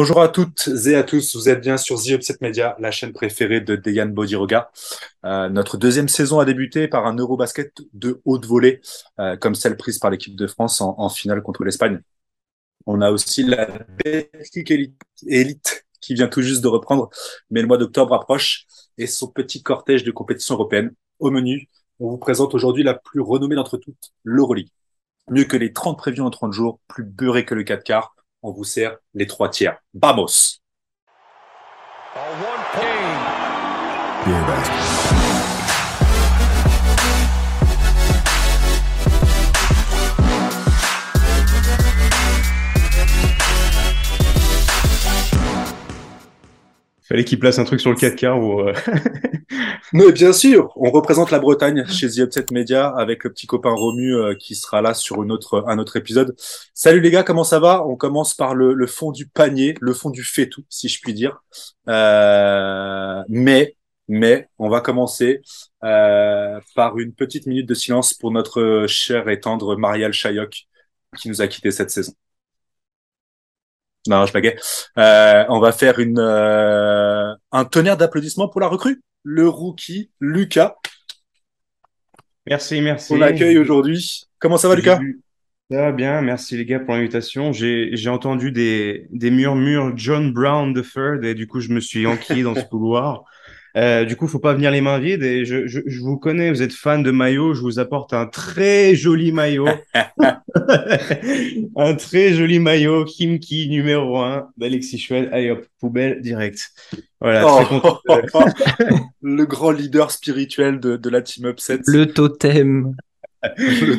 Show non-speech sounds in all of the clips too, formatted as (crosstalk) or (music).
Bonjour à toutes et à tous, vous êtes bien sur The Upset Media, la chaîne préférée de Dejan Bodiroga. Euh, notre deuxième saison a débuté par un Eurobasket de haute volée, euh, comme celle prise par l'équipe de France en, finale contre l'Espagne. On a aussi la Belgique élite, qui vient tout juste de reprendre, mais le mois d'octobre approche et son petit cortège de compétitions européennes. Au menu, on vous présente aujourd'hui la plus renommée d'entre toutes, l'Euroleague. Mieux que les 30 prévus en 30 jours, plus beurré que le 4 quarts, on vous sert les trois tiers. Vamos! Fallait qu'il place un truc sur le 4 quarts ou. euh, (laughs) Mais bien sûr, on représente la Bretagne chez The Upset Media avec le petit copain Romu euh, qui sera là sur un autre épisode. Salut les gars, comment ça va? On commence par le, fond du panier, le fond du fait-tout, si je puis dire. Euh, mais, mais, on va commencer par une petite minute de silence pour notre cher et tendre Marielle Chayoc qui nous a quitté cette saison. Non, je blaguais. Euh, on va faire une, euh, un tonnerre d'applaudissements pour la recrue, le rookie Lucas. Merci, merci. On l'accueille aujourd'hui. Comment ça va, Lucas? Ça va bien, merci les gars pour l'invitation. J'ai entendu des, des murmures John Brown the Third et du coup je me suis enquillé dans ce (laughs) couloir. Euh, du coup, faut pas venir les mains vides et je, je, je vous connais, vous êtes fan de maillot, je vous apporte un très joli maillot. (laughs) un très joli maillot, Kimki numéro 1 d'Alexis Chouette. Allez hop, poubelle direct. Voilà, très content. Oh, (laughs) le grand leader spirituel de, de la team Upset, le, (laughs) Le totem.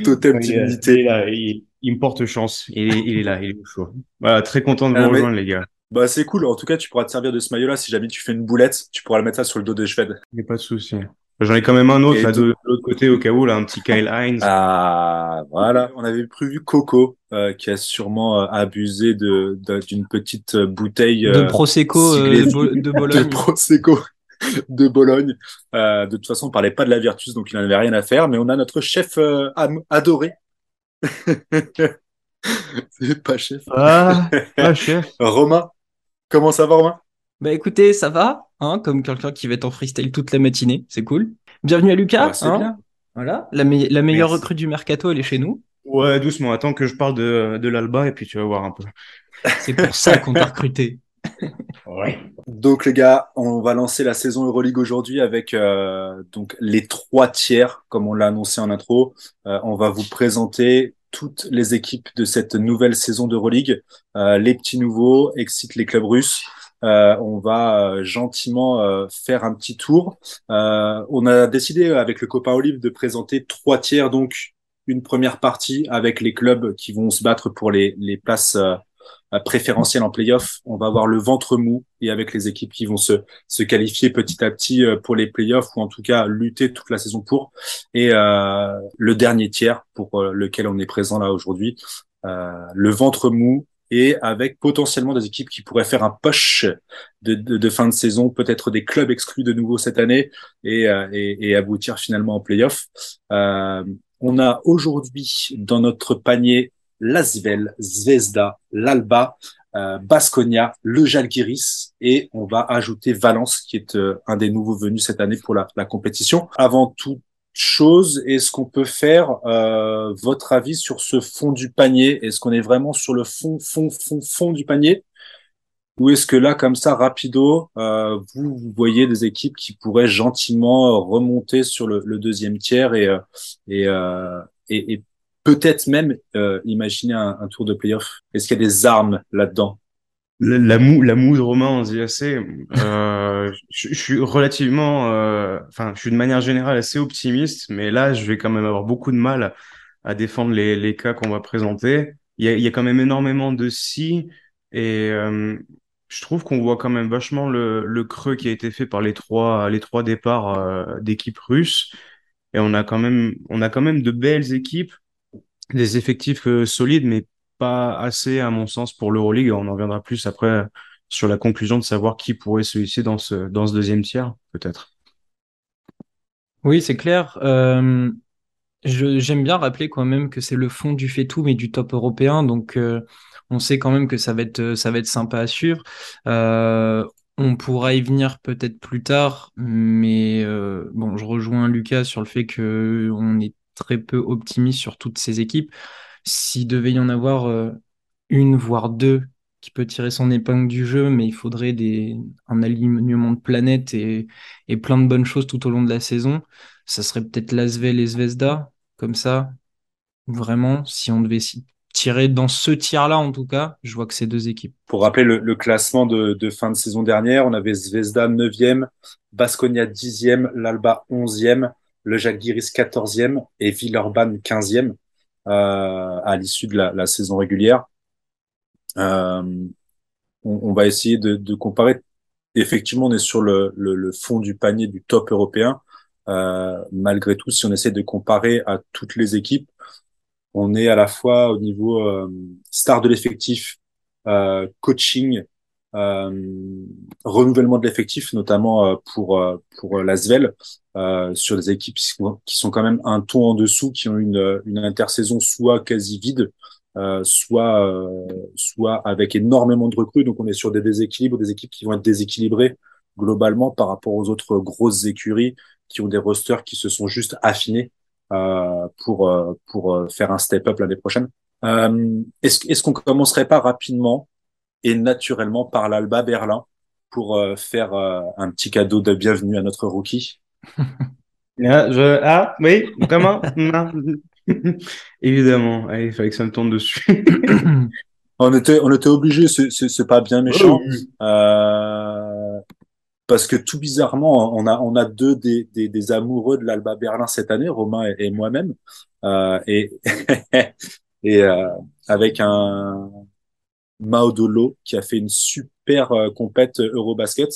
totem Il est, il me porte chance. Il est, il est là, il est au chaud. Voilà, très content de Ah, vous mais- rejoindre, les gars. Bah, c'est cool. En tout cas, tu pourras te servir de ce maillot-là. Si jamais tu fais une boulette, tu pourras le mettre ça sur le dos de Shved. Il n'y a pas de souci. J'en ai quand même un autre là de, de l'autre côté au cas où, là, un petit Kyle Hines. Ah, voilà. On avait prévu Coco, euh, qui a sûrement euh, abusé de, de- d'une petite euh, bouteille De euh, Prosecco euh, de, Bo- de (laughs) de Bologne. Prosecco de Bologne. Euh, de toute façon, on parlait pas de la Virtus, donc il n'en avait rien à faire. Mais on a notre chef euh, am- adoré. (laughs) C'est pas chef. Ah, ah, chef. (laughs) Romain, comment ça va, Romain? Bah écoutez, ça va, hein, comme quelqu'un qui va être en freestyle toute la matinée, c'est cool. Bienvenue à Lucas. Bah, c'est hein. bien. Voilà, la, me- la meilleure Merci. recrue du mercato, elle est chez nous. Ouais, doucement. Attends que je parle de, de l'Alba et puis tu vas voir un peu. C'est pour ça qu'on t'a recruté. (laughs) Ouais. Donc les gars, on va lancer la saison Euroleague aujourd'hui avec euh, donc les trois tiers, comme on l'a annoncé en intro. Euh, on va vous présenter toutes les équipes de cette nouvelle saison d'Euroleague, euh, les petits nouveaux, excite les clubs russes. Euh, on va euh, gentiment euh, faire un petit tour. On a décidé avec le copain Olive de présenter trois tiers, donc une première partie avec les clubs qui vont se battre pour les, les places préférentielles en playoff. On va avoir le ventre mou et avec les équipes qui vont se, se qualifier petit à petit euh, pour les playoffs ou en tout cas lutter toute la saison pour. Et euh, le dernier tiers pour euh, lequel on est présent là aujourd'hui, euh, le ventre mou et avec potentiellement des équipes qui pourraient faire un push de, de, de fin de saison, peut-être des clubs exclus de nouveau cette année et, euh, et, et aboutir finalement en playoff. Euh, on a aujourd'hui dans notre panier Lasvel, Zvezda, l'Alba, euh, Basconia, le Jalgiris et on va ajouter Valence qui est euh, un des nouveaux venus cette année pour la, la compétition. Avant toute chose, est-ce qu'on peut faire euh, votre avis sur ce fond du panier? Est-ce qu'on est vraiment sur le fond, fond, fond, fond du panier? Ou est-ce que là, comme ça, rapido, euh, vous, vous voyez des équipes qui pourraient gentiment remonter sur le, le deuxième tiers et, euh, et, euh, et, et peut-être même euh, imaginer un, tour de playoff Est-ce qu'il y a des armes là-dedans? La, la moue, la moue de Romain en assez. Euh, (laughs) je, suis relativement, euh, enfin, je suis de manière générale assez optimiste, mais là, je vais quand même avoir beaucoup de mal à défendre les, les cas qu'on va présenter. Il y a, y a quand même énormément de si, et euh, je trouve qu'on voit quand même vachement le, le creux qui a été fait par les trois, les trois départs d'équipes russes. Et on a quand même, on a quand même de belles équipes, des effectifs euh, solides, mais pas assez, à mon sens, pour l'Euroleague. On en reviendra plus après sur la conclusion de savoir qui pourrait se hisser dans ce, dans ce deuxième tiers, peut-être. Oui, c'est clair. Euh, j'aime bien rappeler quand même que c'est le fond du fait tout, mais du top européen. Donc, euh, on sait quand même que ça va être, ça va être sympa à suivre. Euh, on pourra y venir peut-être plus tard, mais euh, bon, je rejoins Lucas sur le fait que on est très peu optimiste sur toutes ces équipes. S'il devait y en avoir une, voire deux, qui peut tirer son épingle du jeu, mais il faudrait des, un alignement de planètes et, et plein de bonnes choses tout au long de la saison ça serait peut-être Lasvel et Zvezda, comme ça. Vraiment, si on devait tirer dans ce tiers-là, en tout cas, je vois que c'est deux équipes. Pour rappeler le, classement de, fin de saison dernière, on avait Zvezda 9e, Basconia 10e, l'Alba 11e, le Jacques Guiris 14e et Villeurbanne 15e euh, à l'issue de la, saison régulière. Euh, on, va essayer de, comparer. Effectivement, on est sur le, fond du panier du top européen. Euh, malgré tout, si on essaie de comparer à toutes les équipes, on est à la fois au niveau star de l'effectif, coaching, renouvellement de l'effectif, notamment pour pour l'Asvel, sur des équipes qui sont, quand même un ton en dessous, qui ont une, une intersaison soit quasi vide, soit soit avec énormément de recrues. Donc on est sur des déséquilibres, des équipes qui vont être déséquilibrées globalement par rapport aux autres grosses écuries qui ont des rosters qui se sont juste affinés euh, pour euh, pour euh, faire un step up l'année prochaine. Euh, est-ce est-ce qu'on commencerait pas rapidement et naturellement par l'Alba Berlin pour euh, faire un petit cadeau de bienvenue à notre rookie. (laughs) Ah, je... ah oui, comment (laughs) Évidemment, il fallait que ça me tourne dessus. (coughs) on était on était obligé, c'est pas bien méchant. Euh, parce que tout bizarrement, on a on a deux des, des, des amoureux de l'Alba Berlin cette année, Romain et, moi-même, euh, et (laughs) et euh, avec un Maudolo qui a fait une super euh, compète Eurobasket,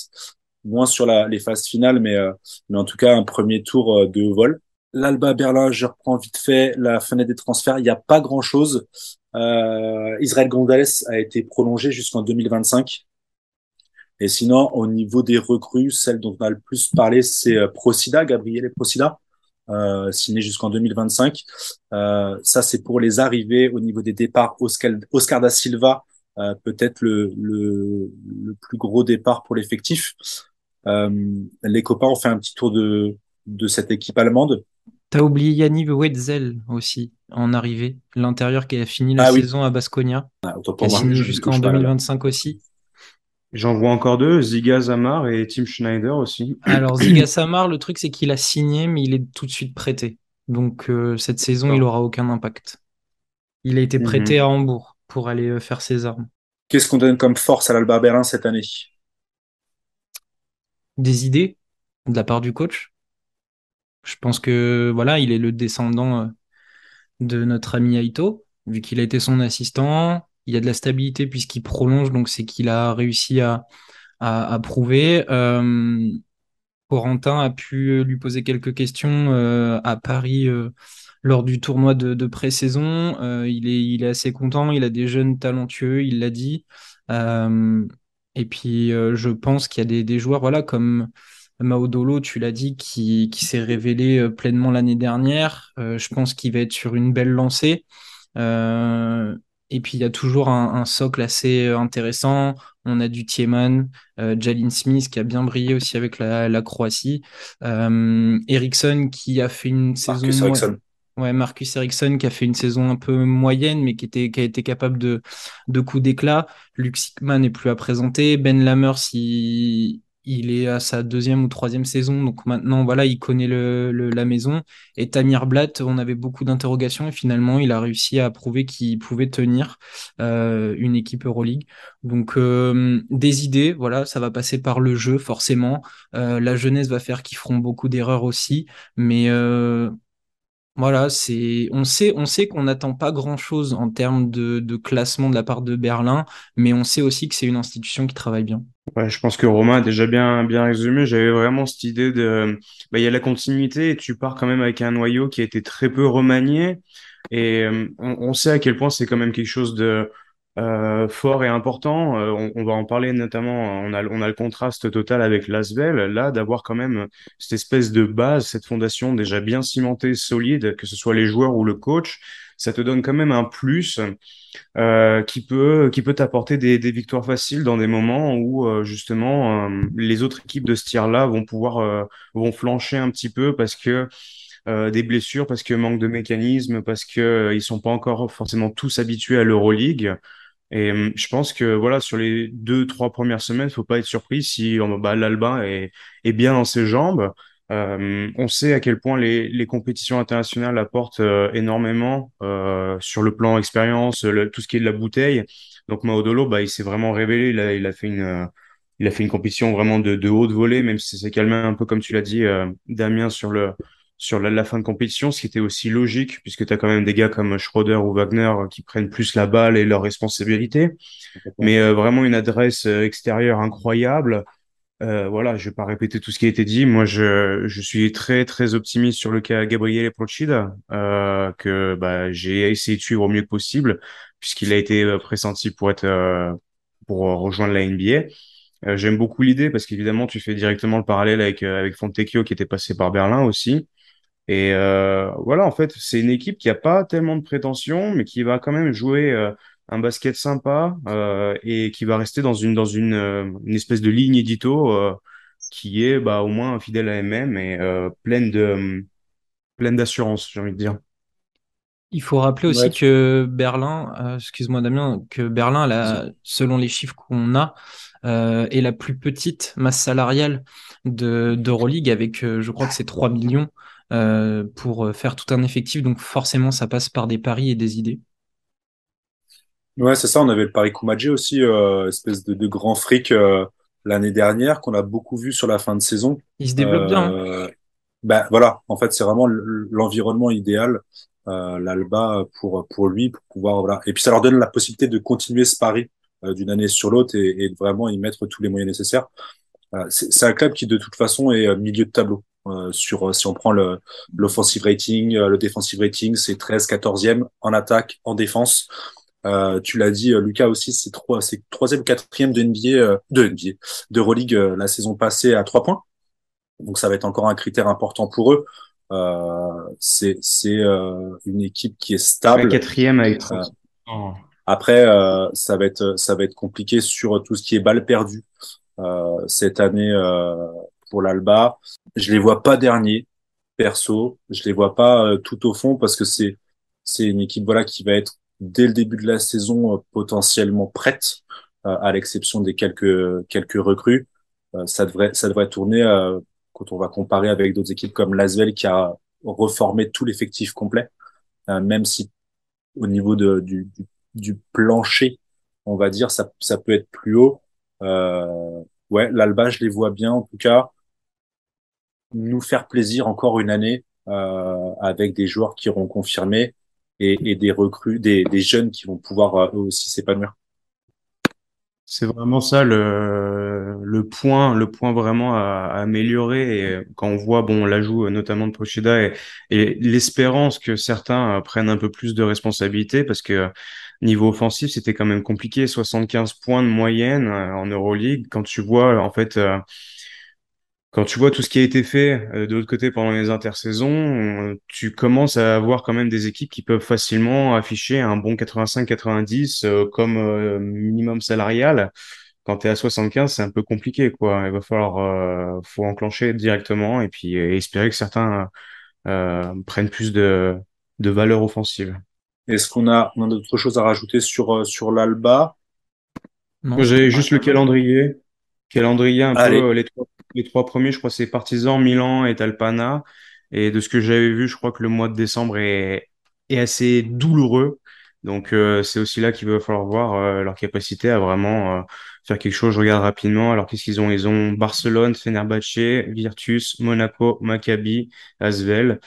moins sur la, les phases finales, mais euh, en tout cas un premier tour euh, de vol. L'Alba Berlin, je reprends vite fait la fenêtre des transferts. Il n'y a pas grand chose. Euh, Israël Gonzalez a été prolongé jusqu'en 2025. Et sinon, au niveau des recrues, celle dont on a le plus parlé, c'est euh, Procida, Gabriel Procida, euh, signé jusqu'en 2025. Euh, ça, c'est pour les arrivées au niveau des départs. Oscar da Silva, euh, peut-être le, le, le, plus gros départ pour l'effectif. Euh, les copains ont fait un petit tour de, de cette équipe allemande. T'as oublié Yannick Wetzel aussi en arrivée, l'intérieur qui a fini la ah saison à Basconia, ah, qui a signé jusqu'en 2025 aussi. J'en vois encore deux, Ziga Zamar et Tim Schneider aussi. Alors (clears throat) Ziga Zamar, le truc c'est qu'il a signé, mais il est tout de suite prêté. Donc euh, cette saison, il aura aucun impact. Il a été mhm. prêté à Hambourg pour aller euh, faire ses armes. Qu'est-ce qu'on donne comme force à l'Alba Berlin cette année? Des idées de la part du coach? Je pense que voilà, il est le descendant euh, de notre ami Aito, vu qu'il a été son assistant il y a de la stabilité puisqu'il prolonge, donc c'est qu'il a réussi à, à, prouver. Euh, Corentin a pu lui poser quelques questions euh, à Paris euh, lors du tournoi de, de pré-saison. il, est, il est assez content, il a des jeunes talentueux, il l'a dit. et puis je pense qu'il y a des, des, joueurs voilà, comme Maudolo, tu l'as dit, qui, qui s'est révélé pleinement l'année dernière. je pense qu'il va être sur une belle lancée. Euh, et puis il y a toujours un, socle assez euh, intéressant. On a du Tiemann, euh, Jalin Smith qui a bien brillé aussi avec la, Croatie, euh, Ericsson qui a fait une saison. Ouais, Marcus Ericsson qui a fait une saison un peu moyenne, mais qui, était, qui a été capable de, de coups d'éclat. Luke Sickman n'est plus à présenter. Ben Lammers, il, il est à sa deuxième ou troisième saison, donc maintenant, voilà, il connaît le, la maison. Et Tamir Blatt, on avait beaucoup d'interrogations et finalement, il a réussi à prouver qu'il pouvait tenir euh, une équipe Euroleague. Donc, euh, des idées, voilà, ça va passer par le jeu, forcément. Euh, la jeunesse va faire qu'ils feront beaucoup d'erreurs aussi, mais voilà, c'est on sait on sait qu'on n'attend pas grand-chose en termes de, de, classement de la part de Berlin, mais on sait aussi que c'est une institution qui travaille bien. Ouais, je pense que Romain a déjà bien bien résumé. J'avais vraiment cette idée de bah, il y a la continuité et tu pars quand même avec un noyau qui a été très peu remanié et euh, on, on, sait à quel point c'est quand même quelque chose de euh, fort et important. Euh, on, va en parler notamment. On a, le contraste total avec l'Asvel. Là, d'avoir quand même cette espèce de base, cette fondation déjà bien cimentée, solide, que ce soit les joueurs ou le coach, ça te donne quand même un plus euh, qui peut qui peut t'apporter des, victoires faciles dans des moments où justement les autres équipes de ce tiers-là vont pouvoir vont flancher un petit peu parce que des blessures, parce que manque de mécanisme, parce que euh, ils sont pas encore forcément tous habitués à l'Euroleague. Et hum, je pense que voilà, sur les deux, trois premières semaines, faut pas être surpris si bah, l'Alba est, est bien dans ses jambes. Euh, on sait à quel point les, les compétitions internationales apportent euh, énormément euh, sur le plan expérience, tout ce qui est de la bouteille. Donc Maodolo, bah, il s'est vraiment révélé. Il a, il a fait une, il a fait une compétition vraiment de, de haute volée, même si c'est calmé un peu comme tu l'as dit, Damien, sur le sur la, fin de compétition, ce qui était aussi logique, puisque tu as quand même des gars comme Schroeder ou Wagner euh, qui prennent plus la balle et leurs responsabilités. Mais euh, vraiment une adresse euh, extérieure incroyable. Euh, voilà, je vais pas répéter tout ce qui a été dit. Moi, je, je suis très très optimiste sur le cas Gabriele Procida, euh, que bah, j'ai essayé de suivre au mieux que possible, puisqu'il a été pressenti pour être pour rejoindre la NBA. J'aime beaucoup l'idée parce qu'évidemment, tu fais directement le parallèle avec avec Fontecchio qui était passé par Berlin aussi. Et euh, voilà, en fait, c'est une équipe qui a pas tellement de prétention, mais qui va quand même jouer euh, un basket sympa euh, et qui va rester dans une dans une, euh, une espèce de ligne édito euh, qui est bah, au moins fidèle à MM et pleine de pleine d'assurance, j'ai envie de dire. Il faut rappeler aussi que Berlin, excuse-moi Damien, que Berlin, là, selon les chiffres qu'on a, est la plus petite masse salariale de d'Euroleague avec, je crois que c'est 3 millions euh, pour euh, faire tout un effectif. Donc forcément, ça passe par des paris et des idées. Ouais, c'est ça. On avait le pari Kumaji aussi, euh, espèce de, de grand fric euh, l'année dernière qu'on a beaucoup vu sur la fin de saison. Il se développe bien. Hein. Ben voilà, en fait, c'est vraiment l'environnement idéal, l'Alba pour pour lui, pour pouvoir voilà. Et puis ça leur donne la possibilité de continuer ce pari d'une année sur l'autre et, et, de vraiment y mettre tous les moyens nécessaires. c'est un club qui de toute façon est milieu de tableau. Euh, sur euh, si on prend le l'offensive rating, euh, le defensive rating, c'est 13, 14e en attaque, en défense. Euh, tu l'as dit, Lucas aussi, c'est trois, c'est troisième, quatrième de NBA, de NBA, de Euroleague la saison passée à trois points. Donc ça va être encore un critère important pour eux. Euh, c'est c'est une équipe qui est stable. quatrième avec Après, ça va être ça va être compliqué sur tout ce qui est balle perdue cette année pour l'Alba. Je les vois pas derniers, perso. Je les vois pas euh, tout au fond parce que c'est c'est une équipe voilà qui va être dès le début de la saison euh, potentiellement prête, euh, à l'exception des quelques quelques recrues. ça devrait ça devrait tourner quand on va comparer avec d'autres équipes comme Lasvel qui a reformé tout l'effectif complet, même si au niveau de, du, du, plancher, on va dire, ça, ça peut être plus haut. Euh, ouais, l'Alba, je les vois bien en tout cas nous faire plaisir encore une année euh, avec des joueurs qui auront confirmé et, et des recrues, des, des, jeunes qui vont pouvoir euh, eux aussi s'épanouir. C'est vraiment ça le, le point, le point vraiment à, à, améliorer. Et quand on voit bon l'ajout notamment de Pocheda et, et l'espérance que certains prennent un peu plus de responsabilités, parce que niveau offensif c'était quand même compliqué, 75 points de moyenne euh, en Euroleague. Quand tu vois en fait quand tu vois tout ce qui a été fait euh, de l'autre côté pendant les intersaisons, euh, tu commences à avoir quand même des équipes qui peuvent facilement afficher un bon 85-90 euh, comme minimum salarial. Quand tu es à 75, c'est un peu compliqué, quoi. Il va falloir, faut enclencher directement et puis espérer que certains prennent plus de, de valeur offensive. Est-ce qu'on a, on a d'autres choses à rajouter sur, sur l'Alba? J'ai juste le calendrier. Calendrier un peu les trois les trois premiers, je crois, c'est Partizan, Milan et Talpana. Et de ce que j'avais vu, je crois que le mois de décembre est, est assez douloureux. Donc euh, c'est aussi là qu'il va falloir voir euh, leur capacité à vraiment euh, faire quelque chose. Je regarde rapidement. Alors qu'est-ce qu'ils ont? Ils ont Barcelone, Fenerbahce, Virtus, Monaco, Maccabi, Asvel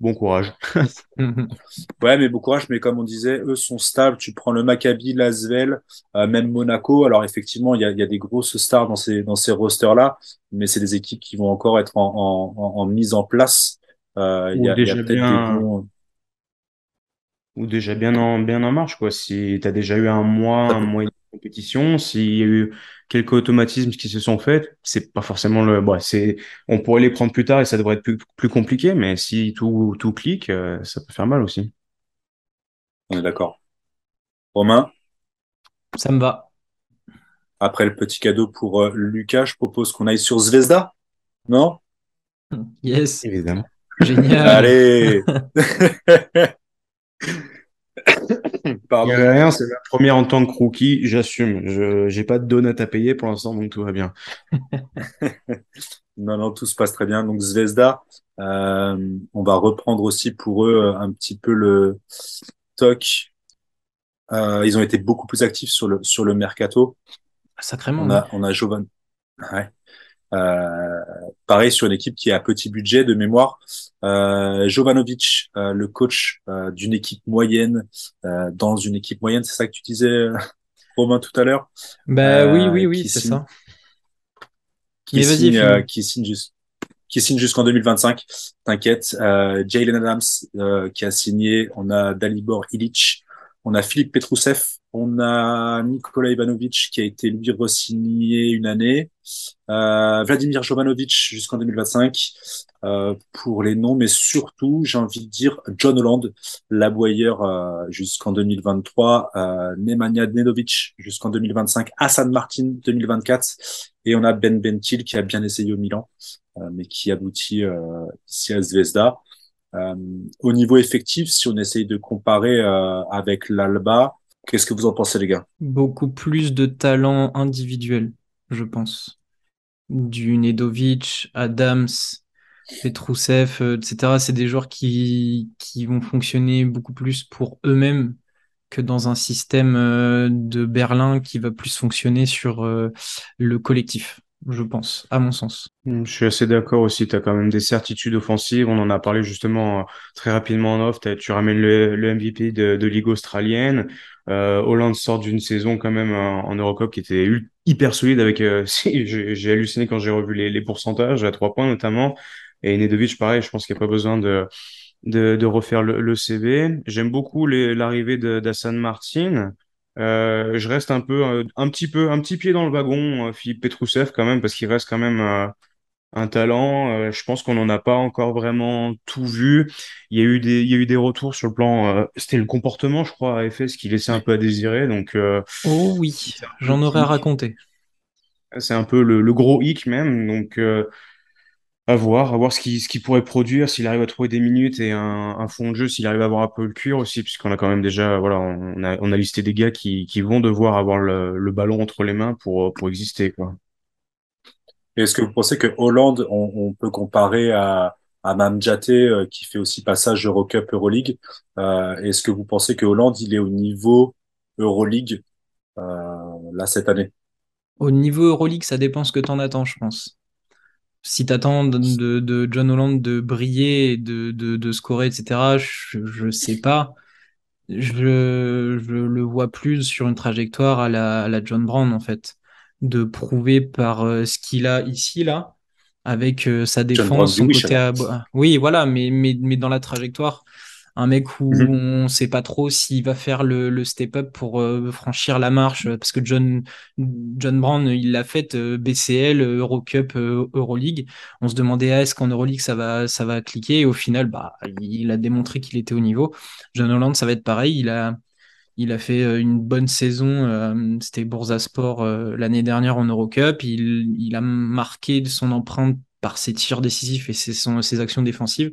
bon courage. (laughs) ouais, mais bon courage. Mais comme on disait, eux sont stables. Tu prends le Maccabi, l'Asvel, euh, même Monaco. Alors effectivement, il y a, y a, des grosses stars dans ces dans ces rosters là, mais c'est des équipes qui vont encore être en, en, en, mise en place. Euh, il y a, y a peut-être des bons... ou déjà bien en, bien en marche, quoi. Si tu as déjà eu un mois, un mois de compétition, s'il y a eu quelques automatismes qui se sont faits, c'est pas forcément le, bon, c'est, on pourrait les prendre plus tard et ça devrait être plus, plus compliqué, mais si tout, tout clique, euh, ça peut faire mal aussi. On est d'accord. Romain, Ça me va. après le petit cadeau pour euh, Lucas, je propose qu'on aille sur Zvezda. Non? Yes, Évidemment. génial. Allez! (laughs) Il Pardon. y a rien, c'est la première en tant que rookie, j'assume. Je, j'ai pas de donut à payer pour l'instant, donc tout va bien. (laughs) Non, non, tout se passe très bien. Donc Zvezda, euh, on va reprendre aussi pour eux euh, un petit peu le talk. Euh, ils ont été beaucoup plus actifs sur le sur le mercato. Sacrément. On oui. a on a Jovan. Ouais. Euh, pareil sur une équipe qui est à petit budget de mémoire. Euh, Jovanovic, euh, le coach euh, d'une équipe moyenne euh, dans une équipe moyenne, c'est ça que tu disais, euh, (laughs) Romain, tout à l'heure, Bah oui, oui, oui, c'est ça. qui Mais signe, qui signe juste qui signe jusqu'en 2025. T'inquiète. Euh, Jalen Adams euh, qui a signé. On a Dalibor Ilic. On a Philippe Petrousev. On a Nikola Ivanovic qui a été lui re-signé une année. Euh, Vladimir Jovanovic jusqu'en 2025 euh, pour les noms, mais surtout, j'ai envie de dire John Holland, l'aboyeur euh, jusqu'en 2023, euh, Nemanja jusqu'en 2025, Hassan Martin 2024, et on a Ben Bentil qui a bien essayé au Milan, euh, mais qui aboutit euh, ici à Zvezda. Euh, au niveau effectif, si on essaye de comparer avec l'Alba, qu'est-ce que vous en pensez les gars? Beaucoup plus de talent individuel, je pense. Du Nedovic, Adams, Petrousev, euh, etc. C'est des joueurs qui, qui vont fonctionner beaucoup plus pour eux-mêmes que dans un système euh, de Berlin qui va plus fonctionner sur euh, le collectif, je pense, à mon sens. Mm, Je suis assez d'accord aussi. Tu as quand même des certitudes offensives. On en a parlé justement très rapidement en off. Tu ramènes le, le MVP de, de Ligue australienne. Euh, Hollande sort d'une saison quand même en, en Eurocup qui était hyper solide avec. euh, (laughs) j'ai halluciné quand j'ai revu les, pourcentages à trois points notamment. Et Nedovic, pareil, je pense qu'il n'y a pas besoin de, de, refaire le, le CV. J'aime beaucoup l'arrivée d'Hassan Martin. Euh, je reste un peu, euh, un petit peu, un petit pied dans le wagon, euh, Philippe Petrousev quand même, parce qu'il reste quand même. Un talent. Euh, je pense qu'on n'en a pas encore vraiment tout vu. Il y a eu des, il y a eu des retours sur le plan. euh, c'était le comportement, je crois, à FS qui laissait un peu à désirer. Donc, euh, Oh oui, j'en aurais à raconter. C'est un peu le, le gros hic même. Donc, à voir, à voir ce qu'il ce qu'il pourrait produire, s'il arrive à trouver des minutes et un, un fond de jeu, s'il arrive à avoir un peu le cuir aussi, puisqu'on a quand même déjà, voilà, on a, on a listé des gars qui, qui vont devoir avoir le, le ballon entre les mains pour, pour exister, quoi. Est-ce que vous pensez que Hollande, on, peut comparer à, à Mamdjate, euh, qui fait aussi passage Eurocup, Euroleague euh, Est-ce que vous pensez que Hollande, il est au niveau Euroleague euh, là cette année? Au niveau Euroleague, ça dépend ce que t'en attends, je pense. Si t'attends de, de, John Holland de briller, de, scorer, etc., je, je sais pas. Je, je le vois plus sur une trajectoire à la John Brown, en fait. De prouver par euh, ce qu'il a ici, là, avec euh, sa défense, son côté à... Oui, voilà, mais, mais, mais dans la trajectoire, un mec où Mhm. on sait pas trop s'il va faire le, le step-up pour euh, franchir la marche, parce que John, John Brown, il l'a fait BCL, Eurocup, Euroleague. On se demandait ah, est-ce qu'en Euroleague ça va, ça va cliquer, et au final, bah, il a démontré qu'il était au niveau. John Holland, ça va être pareil. Il a, il a fait euh, une bonne saison. euh, C'était Bursaspor euh, l'année dernière en Eurocup. Il, il a marqué son empreinte par ses tirs décisifs et ses, actions défensives.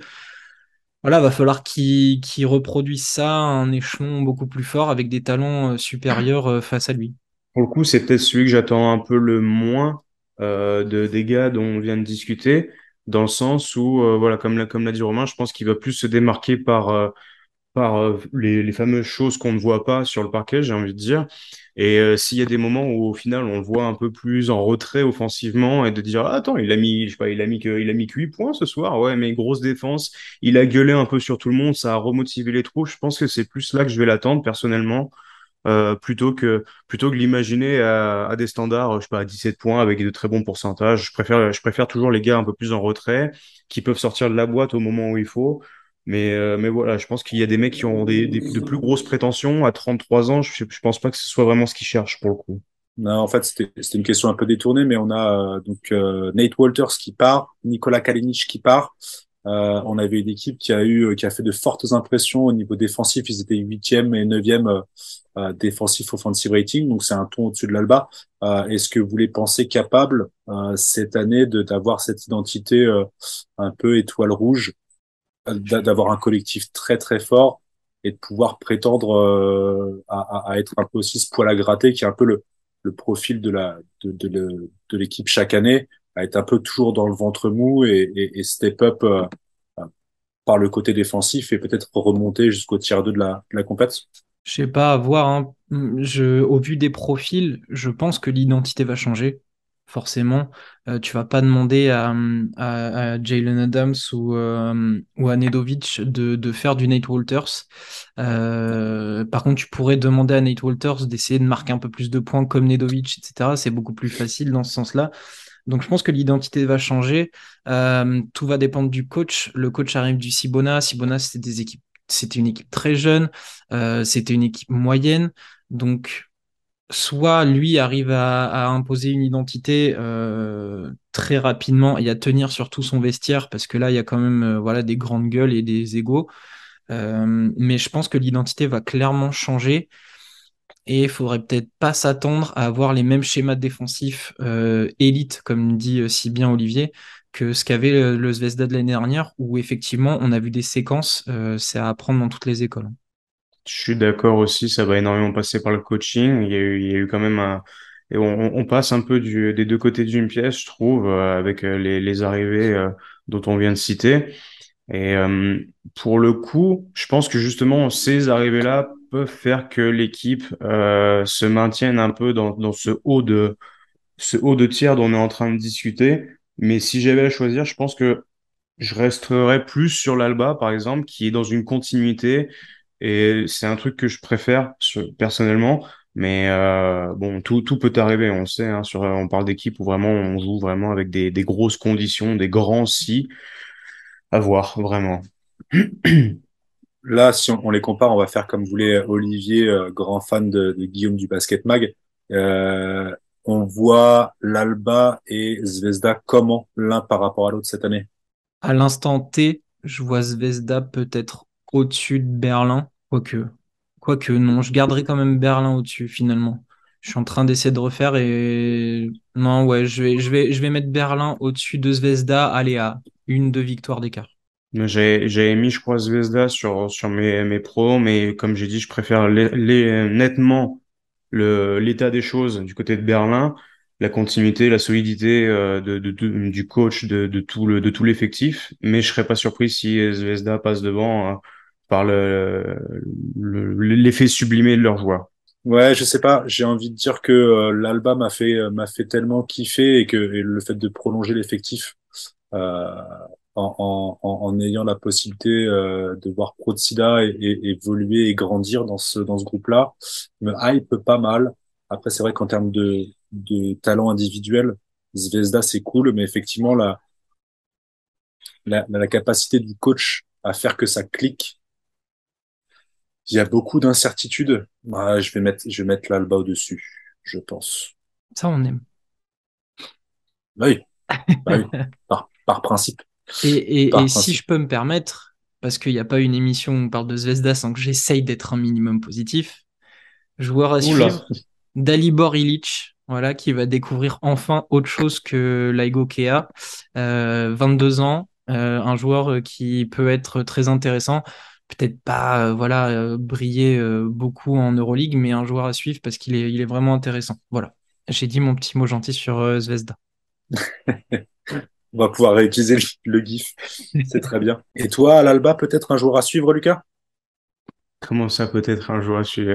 Voilà, va falloir qu'il reproduise ça à un échelon beaucoup plus fort avec des talents supérieurs face à lui. Pour le coup, c'est peut-être celui que j'attends un peu le moins de gars dont on vient de discuter, dans le sens où, voilà, comme l'a dit Romain, je pense qu'il va plus se démarquer par euh, les, fameuses choses qu'on ne voit pas sur le parquet, j'ai envie de dire. Et euh, s'il y a des moments où au final on le voit un peu plus en retrait offensivement et de dire ah, attends il a mis je sais pas il a mis il a mis que 8 points ce soir. Ouais mais grosse défense. Il a gueulé un peu sur tout le monde. Ça a remotivé les troupes. Je pense que c'est plus là que je vais l'attendre personnellement euh, plutôt que plutôt que l'imaginer à, à des standards je sais pas à 17 points avec de très bons pourcentages. Je préfère je préfère toujours les gars un peu plus en retrait qui peuvent sortir de la boîte au moment où il faut Mais, euh, mais voilà, je pense qu'il y a des mecs qui ont des, des, de plus grosses prétentions. À 33 ans, je, je pense pas que ce soit vraiment ce qu'ils cherchent pour le coup. Non, en fait, c'était une question un peu détournée, mais on a euh, donc euh, Nate Walters qui part, Nicolas Kalinic qui part. Euh, on avait une équipe qui a eu, qui a fait de fortes impressions au niveau défensif. Ils étaient huitième et neuvième euh, euh, défensif offensive rating, donc c'est un ton au-dessus de l'Alba. Est-ce que vous les pensez capables cette année d'avoir cette identité un peu étoile rouge, d'avoir un collectif très très fort et de pouvoir prétendre à, à, être un peu aussi ce poil à gratter qui est un peu le profil de l'équipe chaque année à être un peu toujours dans le ventre mou et, step up euh, par le côté défensif et peut-être remonter jusqu'au tiers 2 de la, de la compète Je sais pas, voir. Hein. Au vu des profils, je pense que l'identité va changer forcément. Euh, tu vas pas demander à, Jalen Adams ou, euh, à Nedovic de, faire du Nate Walters. Euh, par contre, tu pourrais demander à Nate Walters d'essayer de marquer un peu plus de points comme Nedovic, etc. C'est beaucoup plus facile dans ce sens-là. Donc je pense que l'identité va changer. Tout va dépendre du coach. Le coach arrive du Sibona. Sibona, c'était des équipes, c'était une équipe très jeune. C'était une équipe moyenne. Donc soit lui arrive à, imposer une identité euh, très rapidement et à tenir sur tout son vestiaire parce que là il y a quand même euh, voilà des grandes gueules et des égaux. Euh, mais je pense que l'identité va clairement changer et il faudrait peut-être pas s'attendre à avoir les mêmes schémas défensifs élite comme dit si bien Olivier que ce qu'avait le, le Zvezda de l'année dernière où effectivement on a vu des séquences c'est à apprendre dans toutes les écoles je suis d'accord aussi, ça va énormément passer par le coaching. Il y a eu, quand même un... Et on, passe un peu des deux côtés d'une pièce, je trouve, euh, avec euh, les, arrivées euh, dont on vient de citer. Et pour le coup, je pense que justement, ces arrivées-là peuvent faire que l'équipe se maintienne un peu dans, dans ce haut de ce haut de tiers dont on est en train de discuter. Mais si j'avais à choisir, je pense que je resterais plus sur l'Alba, par exemple, qui est dans une continuité et c'est un truc que je préfère personnellement. Mais euh, bon, tout, tout peut arriver, on sait. Hein, sur, on parle d'équipe où vraiment on joue vraiment avec des, des grosses conditions, des grands si. À voir, vraiment. (clears throat) Là, si on, les compare, on va faire comme voulait Olivier, euh, grand fan de, de, Guillaume du Basket Mag. Euh, on voit l'Alba et Zvezda comment l'un par rapport à l'autre cette année? À l'instant T, je vois Zvezda peut-être au-dessus de Berlin. Quoique, quoique, non, je garderai quand même Berlin au-dessus finalement. Je suis en train d'essayer de refaire et non, ouais, je vais, je vais, je vais mettre Berlin au-dessus de Zvezda, aller à une, deux victoires d'écart. J'ai mis, je crois, Zvezda sur, sur mes, mes pros, mais comme j'ai dit, je préfère les, nettement le, l'état des choses du côté de Berlin, la continuité, la solidité euh, de, du coach, de, de tout le, l'effectif. Mais je serais pas surpris si Zvezda passe devant. Par le, l'effet sublimé de leurs joueurs. Ouais, je sais pas. J'ai envie de dire que euh, l'Alba m'a fait euh, m'a fait tellement kiffer et que le fait de prolonger l'effectif euh, en, en, en, ayant la possibilité euh, de voir Protsida et, et, évoluer et grandir dans ce dans ce groupe-là me hype pas mal. Après, c'est vrai qu'en termes de de talent individuel, Zvezda c'est cool, mais effectivement la, la la capacité du coach à faire que ça clique il y a beaucoup d'incertitudes. Bah, je vais mettre, je vais mettre l'Alba au-dessus, je pense. Ça, on aime. Bah oui, bah oui. (laughs) Par, par, principe. Et, et, et si je peux me permettre, parce qu'il n'y a pas une émission où on parle de Zvezda sans que j'essaye d'être un minimum positif, joueur à suivre, Dalibor Ilic, voilà, qui va découvrir enfin autre chose que Laigo Kea. Euh, 22 ans, euh, un joueur qui peut être très intéressant peut-être pas euh, voilà euh, briller euh, beaucoup en Euroleague, mais un joueur à suivre parce qu'il est, il est vraiment intéressant. Voilà. J'ai dit mon petit mot gentil sur Zvezda. (laughs) On va pouvoir réutiliser le, GIF. C'est très bien. Et toi, à l'Alba, peut-être un joueur à suivre, Lucas? Comment ça peut être un joueur à suivre?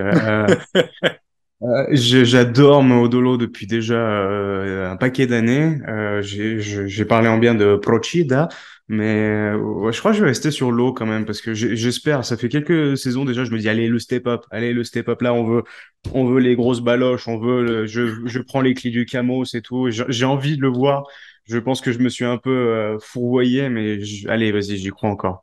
Euh, (laughs) J'adore Modolo depuis déjà euh, un paquet d'années. Euh, J'ai parlé en bien de Procida, mais je crois que je vais rester sur l'eau quand même parce que j'espère. Ça fait quelques saisons déjà. Je me dis allez le step up, allez le step up là. On veut, on veut les grosses baloches, on veut. je, je prends les clés du camo, c'est tout. J'ai envie de le voir. Je pense que je me suis un peu euh, fourvoyé, mais allez, vas-y, j'y crois encore.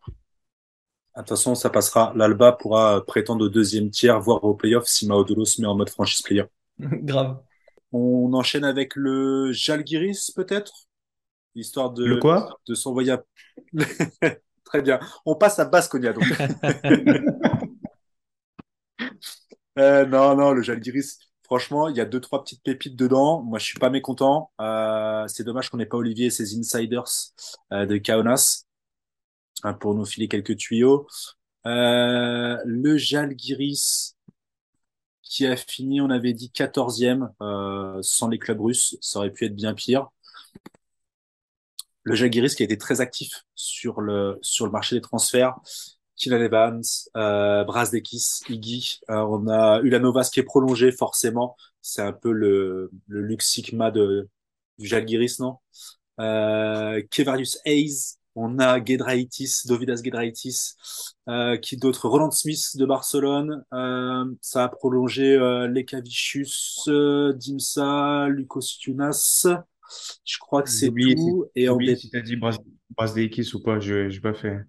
De toute façon, ça passera. L'Alba pourra prétendre au deuxième tiers, voire au playoff si Maodolo se met en mode franchise player. (laughs) Grave. On enchaîne avec le Jalgiris, peut-être? Histoire de, Le quoi de s'envoyer à... (laughs) Très bien. On passe à Basconia, donc. (laughs) Euh, non, non, le Jalgiris, franchement, il y a deux, trois petites pépites dedans. Moi, je suis pas mécontent. Euh, c'est dommage qu'on n'ait pas Olivier et ses insiders euh, de Kaunas hein, pour nous filer quelques tuyaux. Le Jalgiris, qui a fini, on avait dit 14e, euh, sans les clubs russes, ça aurait pu être bien pire. Le Jalgiris qui a été très actif sur le, sur le marché des transferts. Kylian Evans, euh, Brasdekis, Iggy. Euh, on a Ulanovas qui est prolongé, forcément. C'est un peu le, le de, du Jalgiris, non? Euh, Kevarius Hayes. On a Gedraitis, Dovidas Gedraitis. Euh, qui d'autre? Roland Smith de Barcelone. Euh, ça a prolongé euh, Dimsa, Lukos Tunas. Je crois que c'est tout. si, Et en j'oublie dé- si t'as dit Bras Brasdeikis ou pas, je j'ai pas fait.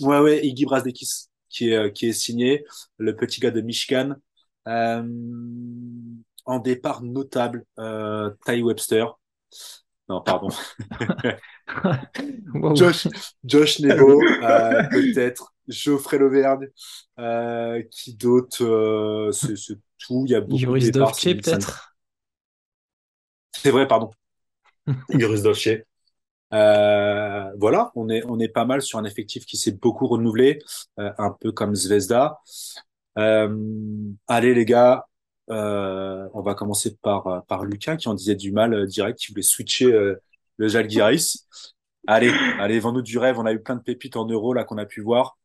Ouais, ouais, Iggy Brasdekis qui est, euh, qui est signé, le petit gars de Michigan. Euh, en départ notable, euh, Ty Webster. Non, pardon. (laughs) Wow. Josh, Josh Nebo, (laughs) euh, peut-être. Geoffrey Lauvergne. Euh, qui d'autre euh, C'est c'est tout. Il y a beaucoup c'est- peut-être? C'est vrai, pardon. Dovce. Euh, voilà, on est, on est pas mal sur un effectif qui s'est beaucoup renouvelé, euh, un peu comme Zvezda. Euh, allez les gars, on va commencer par, par Lucas qui en disait du mal direct, qui voulait switcher le Jalgiris. Allez, allez, vends-nous du rêve. On a eu plein de pépites en euros là qu'on a pu voir.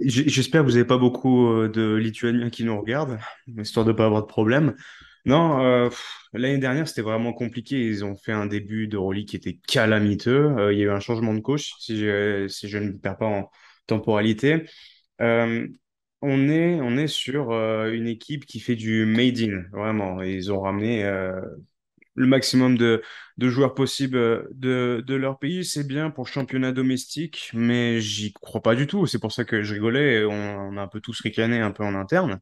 J'espère que vous n'avez pas beaucoup de Lituaniens qui nous regardent, histoire de pas avoir de problème. Non, euh, l'année dernière, c'était vraiment compliqué. Ils ont fait un début d'Euroleague qui était calamiteux. Euh, il y a eu un changement de coach, si je, ne me perds pas en temporalité. Euh, on est, on est sur une équipe qui fait du made in, vraiment. Ils ont ramené le maximum de, de joueurs possibles de, de leur pays. C'est bien pour championnat domestique, mais j'y crois pas du tout. C'est pour ça que je rigolais. On, on a un peu tous ricané un peu en interne.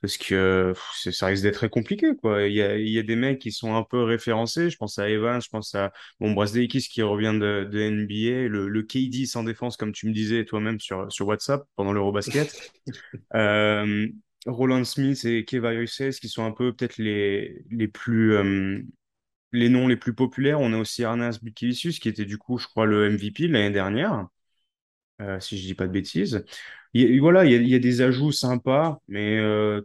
Parce que pff, ça risque d'être très compliqué, quoi. Il y a, il y a des mecs qui sont un peu référencés. Je pense à Evans, je pense à bon, Brazdeikis qui revient de, de NBA, le, le KD sans défense, comme tu me disais toi-même sur, sur WhatsApp pendant l'Eurobasket. (laughs) Euh, Roland Smith et Keva Yosses qui sont un peu peut-être les, les plus euh, les noms les plus populaires. On a aussi Arnas Butkevicius qui était du coup, je crois, le MVP l'année dernière, euh, si je dis pas de bêtises. Il y a- voilà, il y a, il y a des ajouts sympas, mais euh,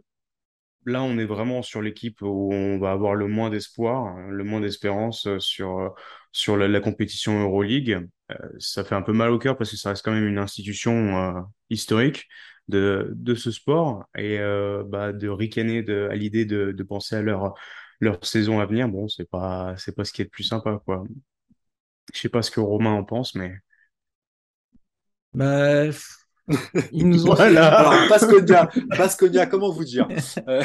là, on est vraiment sur l'équipe où on va avoir le moins d'espoir, le moins d'espérance euh, sur, euh, sur la, compétition Euroleague. Euh, ça fait un peu mal au cœur parce que ça reste quand même une institution historique de, de ce sport et bah, de ricaner à l'idée de, penser à leur, leur saison à venir. Bon, c'est pas, c'est pas ce qui est le plus sympa, quoi. Je sais pas ce que Romain en pense, mais Bah, ils nous ont Voilà. Alors, Basconia, Basconia, comment vous dire (laughs) Euh,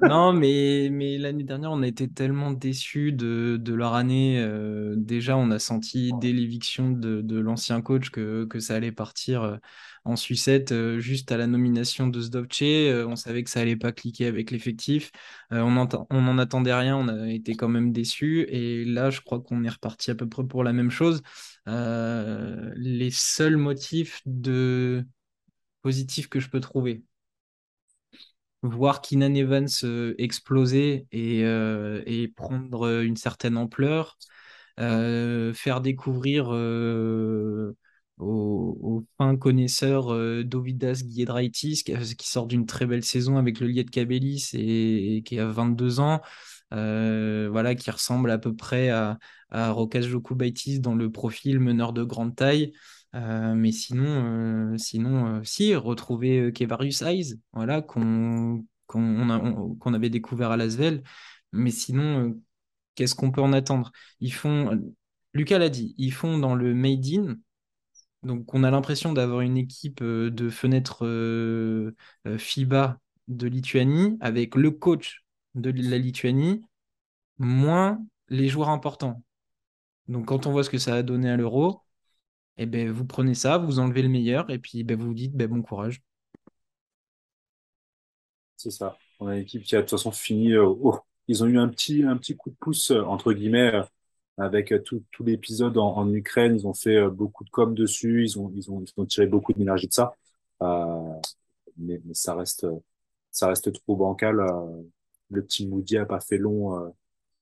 Non, mais, mais l'année dernière, on a été tellement déçus de, de leur année. euh, déjà, on a senti dès l'éviction de, de l'ancien coach que, que ça allait partir euh, en sucette euh, juste à la nomination de Zdovce. Euh, on savait que ça allait pas cliquer avec l'effectif. Euh, on n'en attendait rien, on a été quand même déçus. Et là, je crois qu'on est reparti à peu près pour la même chose. Les seuls motifs de positifs que je peux trouver voir Keenan Evans exploser et, prendre une certaine ampleur, faire découvrir euh, aux fins connaisseurs euh, Dovidas Giedraitis qui, qui sort d'une très belle saison avec le Liet Kabelis et, qui a 22 ans. euh, voilà, qui ressemble à peu près à, à Rokas Jokubaitis dans le profil meneur de grande taille. Euh, mais sinon, euh, sinon euh, si, retrouver euh, Kevarius Hayes, voilà, qu'on avait découvert à Lasvel. Mais sinon, euh, qu'est-ce qu'on peut en attendre? Ils font, Lucas l'a dit, ils font dans le Made in. Donc, on a l'impression d'avoir une équipe euh, de fenêtre euh, euh, FIBA de Lituanie avec le coach de la Lituanie, moins les joueurs importants. Donc, quand on voit ce que ça a donné à l'Euro, et ben, vous prenez ça, vous enlevez le meilleur, et puis ben, vous vous dites ben, bon courage. C'est ça. On a une équipe qui a de toute façon fini. ils ont eu un petit, un petit coup de pouce, entre guillemets, avec euh, tout, tout l'épisode en, en Ukraine. Ils ont fait euh, beaucoup de com dessus. Ils ont, ils ont, ils ont tiré beaucoup d'énergie de ça. Euh, mais, mais ça reste, euh, ça reste trop bancal. Le petit Moody a pas fait long euh,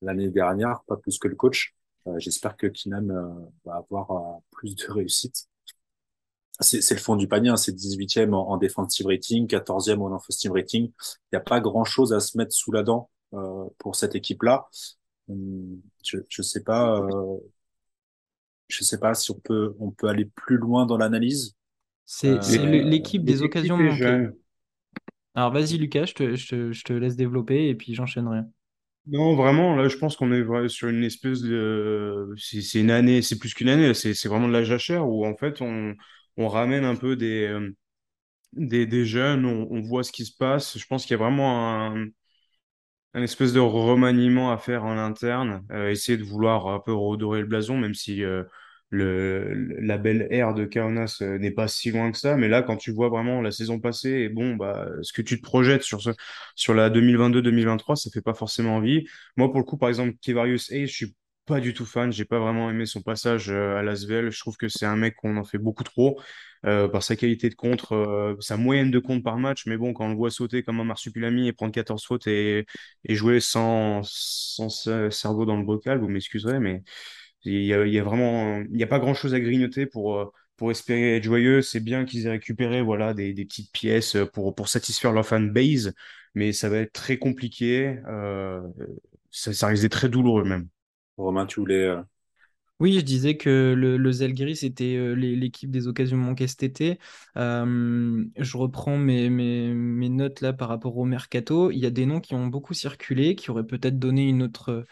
l'année dernière, pas plus que le coach. Euh, J'espère que euh, va avoir plus de réussite. C'est le fond du panier, hein, c'est 18e en, en defensive rating, 14e en offensive rating. Il n'y a pas grand-chose à se mettre sous la dent pour cette équipe-là. Je je sais pas, euh, je sais pas si on peut on peut aller plus loin dans l'analyse. C'est Euh, l'équipe des occasions manquées. jeune. Alors vas-y Lucas, je te, je te, je te laisse développer et puis j'enchaînerai. Non, vraiment, là, je pense qu'on est sur une espèce de... C'est une année, c'est plus qu'une année, c'est vraiment de la jachère où, en fait, on, on ramène un peu des, euh, des, des jeunes, on, on voit ce qui se passe. Je pense qu'il y a vraiment un, un espèce de remaniement à faire en interne, euh, essayer de vouloir un peu redorer le blason, même si euh, le, la belle ère de Kaunas euh, n'est pas si loin que ça. Mais là, quand tu vois vraiment la saison passée et bon, bah, ce que tu te projettes sur ce, sur la 2022-2023, ça fait pas forcément envie. Moi, pour le coup, par exemple, Kevarius Hayes, je suis pas du tout fan. J'ai pas vraiment aimé son passage euh, à l'Asvel. Je trouve que c'est un mec qu'on en fait beaucoup trop euh, par sa qualité de contre, euh, sa moyenne de contre par match. Mais bon, quand on le voit sauter comme un marsupilami et prendre 14 fautes et, jouer sans, sans ce- cerveau dans le bocal, vous m'excuserez, mais il y a, vraiment, il n'y a pas grand-chose à grignoter pour, pour espérer être joyeux. C'est bien qu'ils aient récupéré voilà, des, des petites pièces pour, pour satisfaire leur fan base, mais ça va être très compliqué. Ça, ça risque d'être très douloureux même. Romain, tu voulais euh, Oui, je disais que le, le Zalgiris était euh, l'é- l'équipe des occasions manquées cet été. Euh, je reprends mes, notes là par rapport au mercato. Il y a des noms qui ont beaucoup circulé, qui auraient peut-être donné une autre,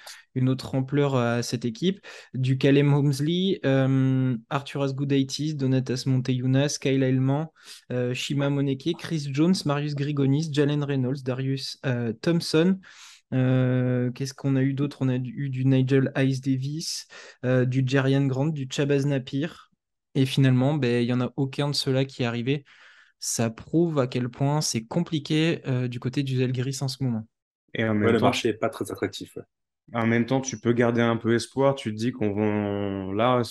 ampleur à cette équipe. Du Calem Holmesley, euh, Arturas Gudaitis, Donatas Monteyunas, Kyle Ailman, euh, Shima Moneke, Chris Jones, Marius Grigonis, Jalen Reynolds, Darius Thompson. Euh, qu'est-ce qu'on a eu d'autre? On a eu du Nigel Ice Davis, euh, du Jerian Grant, du Chabaz Napir. Et finalement, ben, il n'y en a aucun de ceux-là qui est arrivé. Ça prouve à quel point c'est compliqué euh, du côté du Zalgiris en ce moment. Et en ouais, même le marché est pas très attractif. ouais. en même temps, tu peux garder un peu espoir. Tu te dis qu'on va là.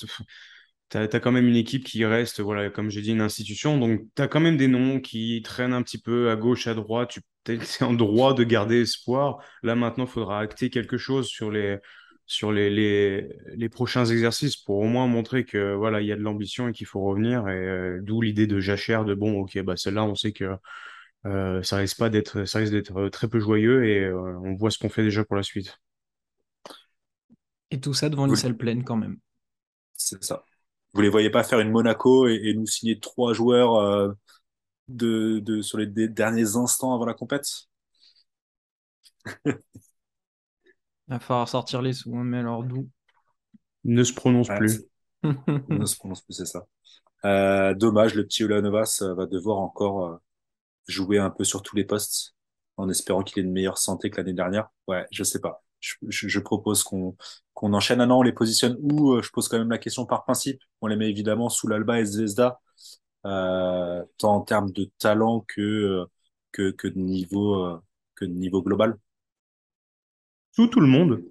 Tu as, quand même une équipe qui reste, voilà, comme j'ai dit, une institution. Donc, tu as quand même des noms qui traînent un petit peu à gauche, à droite. Tu es (laughs) en droit de garder espoir. Là, maintenant, il faudra acter quelque chose sur les, sur les, les, les prochains exercices pour au moins montrer que voilà, il y a de l'ambition et qu'il faut revenir. Et euh, d'où l'idée de jachère de bon, ok, bah celle-là, on sait que euh, ça risque pas d'être, ça risque d'être très peu joyeux et euh, on voit ce qu'on fait déjà pour la suite. Et tout ça devant une salle pleine quand même. C'est ça. Vous les voyez pas faire une Monaco et, et nous signer trois joueurs euh, de, de sur les derniers instants avant la compète? Il (laughs) va falloir sortir les sous, hein, mais alors d'où? Ne se prononce Ouais, plus. (laughs) ne se prononce plus, c'est ça. Euh, dommage, le petit Ulanovas euh, va devoir encore jouer un peu sur tous les postes en espérant qu'il ait une meilleure santé que l'année dernière. Ouais, je sais pas. Je, propose qu'on qu'on enchaîne. Ah non, on les positionne où? Euh, Je pose quand même la question par principe. On les met évidemment sous l'Alba et Zvezda, euh, tant en termes de talent que euh, que, que de niveau que de niveau global. Tout, tout le monde.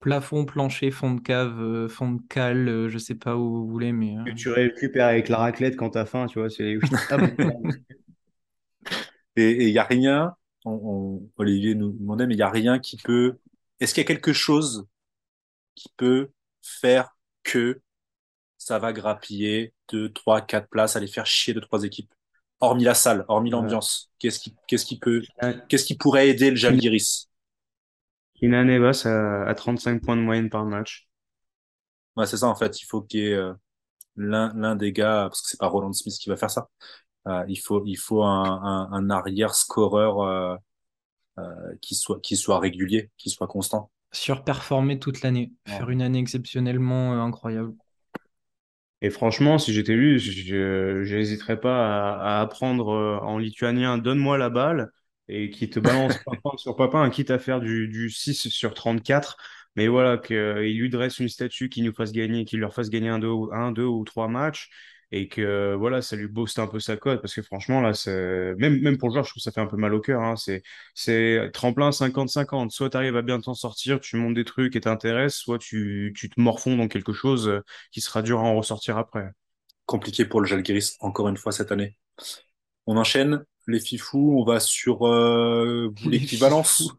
Plafond, plancher, fond de cave, euh, fond de cale, euh, je sais pas où vous voulez, mais euh, Que tu récupères avec la raclette quand t'as faim, tu vois, c'est (laughs) Ah. Et il y a rien. On, on- Olivier nous demandait, mais il y a rien qui peut. Est-ce qu'il y a quelque chose qui peut faire que ça va grappiller deux, trois, quatre places, aller faire chier deux, trois équipes? Hormis la salle, hormis Ouais. l'ambiance, qu'est-ce qui, qu'est-ce qui peut, qu'est-ce qui pourrait aider le Jalgiris? Keenan Evans à, à 35 points de moyenne par match. Ouais, c'est ça, en fait. Il faut qu'il y ait euh, l'un, l'un des gars, parce que c'est pas Roland Smith qui va faire ça. Euh, il faut, il faut un, un, un arrière scoreur euh, qui soit, qui soit régulier, qui soit constant. surperformer toute l'année, faire une année exceptionnellement euh, incroyable. Et franchement, si j'étais lui, je n'hésiterais pas à, à apprendre euh, en lituanien Donne-moi la balle et qui te balance (laughs) papin sur papin, quitte à faire du, du 6 sur 34 mais voilà, qu'il lui dresse une statue qui nous fasse gagner, qui leur fasse gagner un, deux, un, deux ou trois matchs et que voilà, ça lui booste un peu sa cote parce que franchement là, même même pour le joueur, je trouve que ça fait un peu mal au cœur. Hein. C'est tremplin 50-50. Soit tu arrives à bien t'en sortir, tu montes des trucs et t'intéresses, soit tu tu te morfonds dans quelque chose euh, qui sera dur à en ressortir après. Compliqué pour le Jalgiris encore une fois cette année. On enchaîne les fifous, on va sur euh, l'équivalence.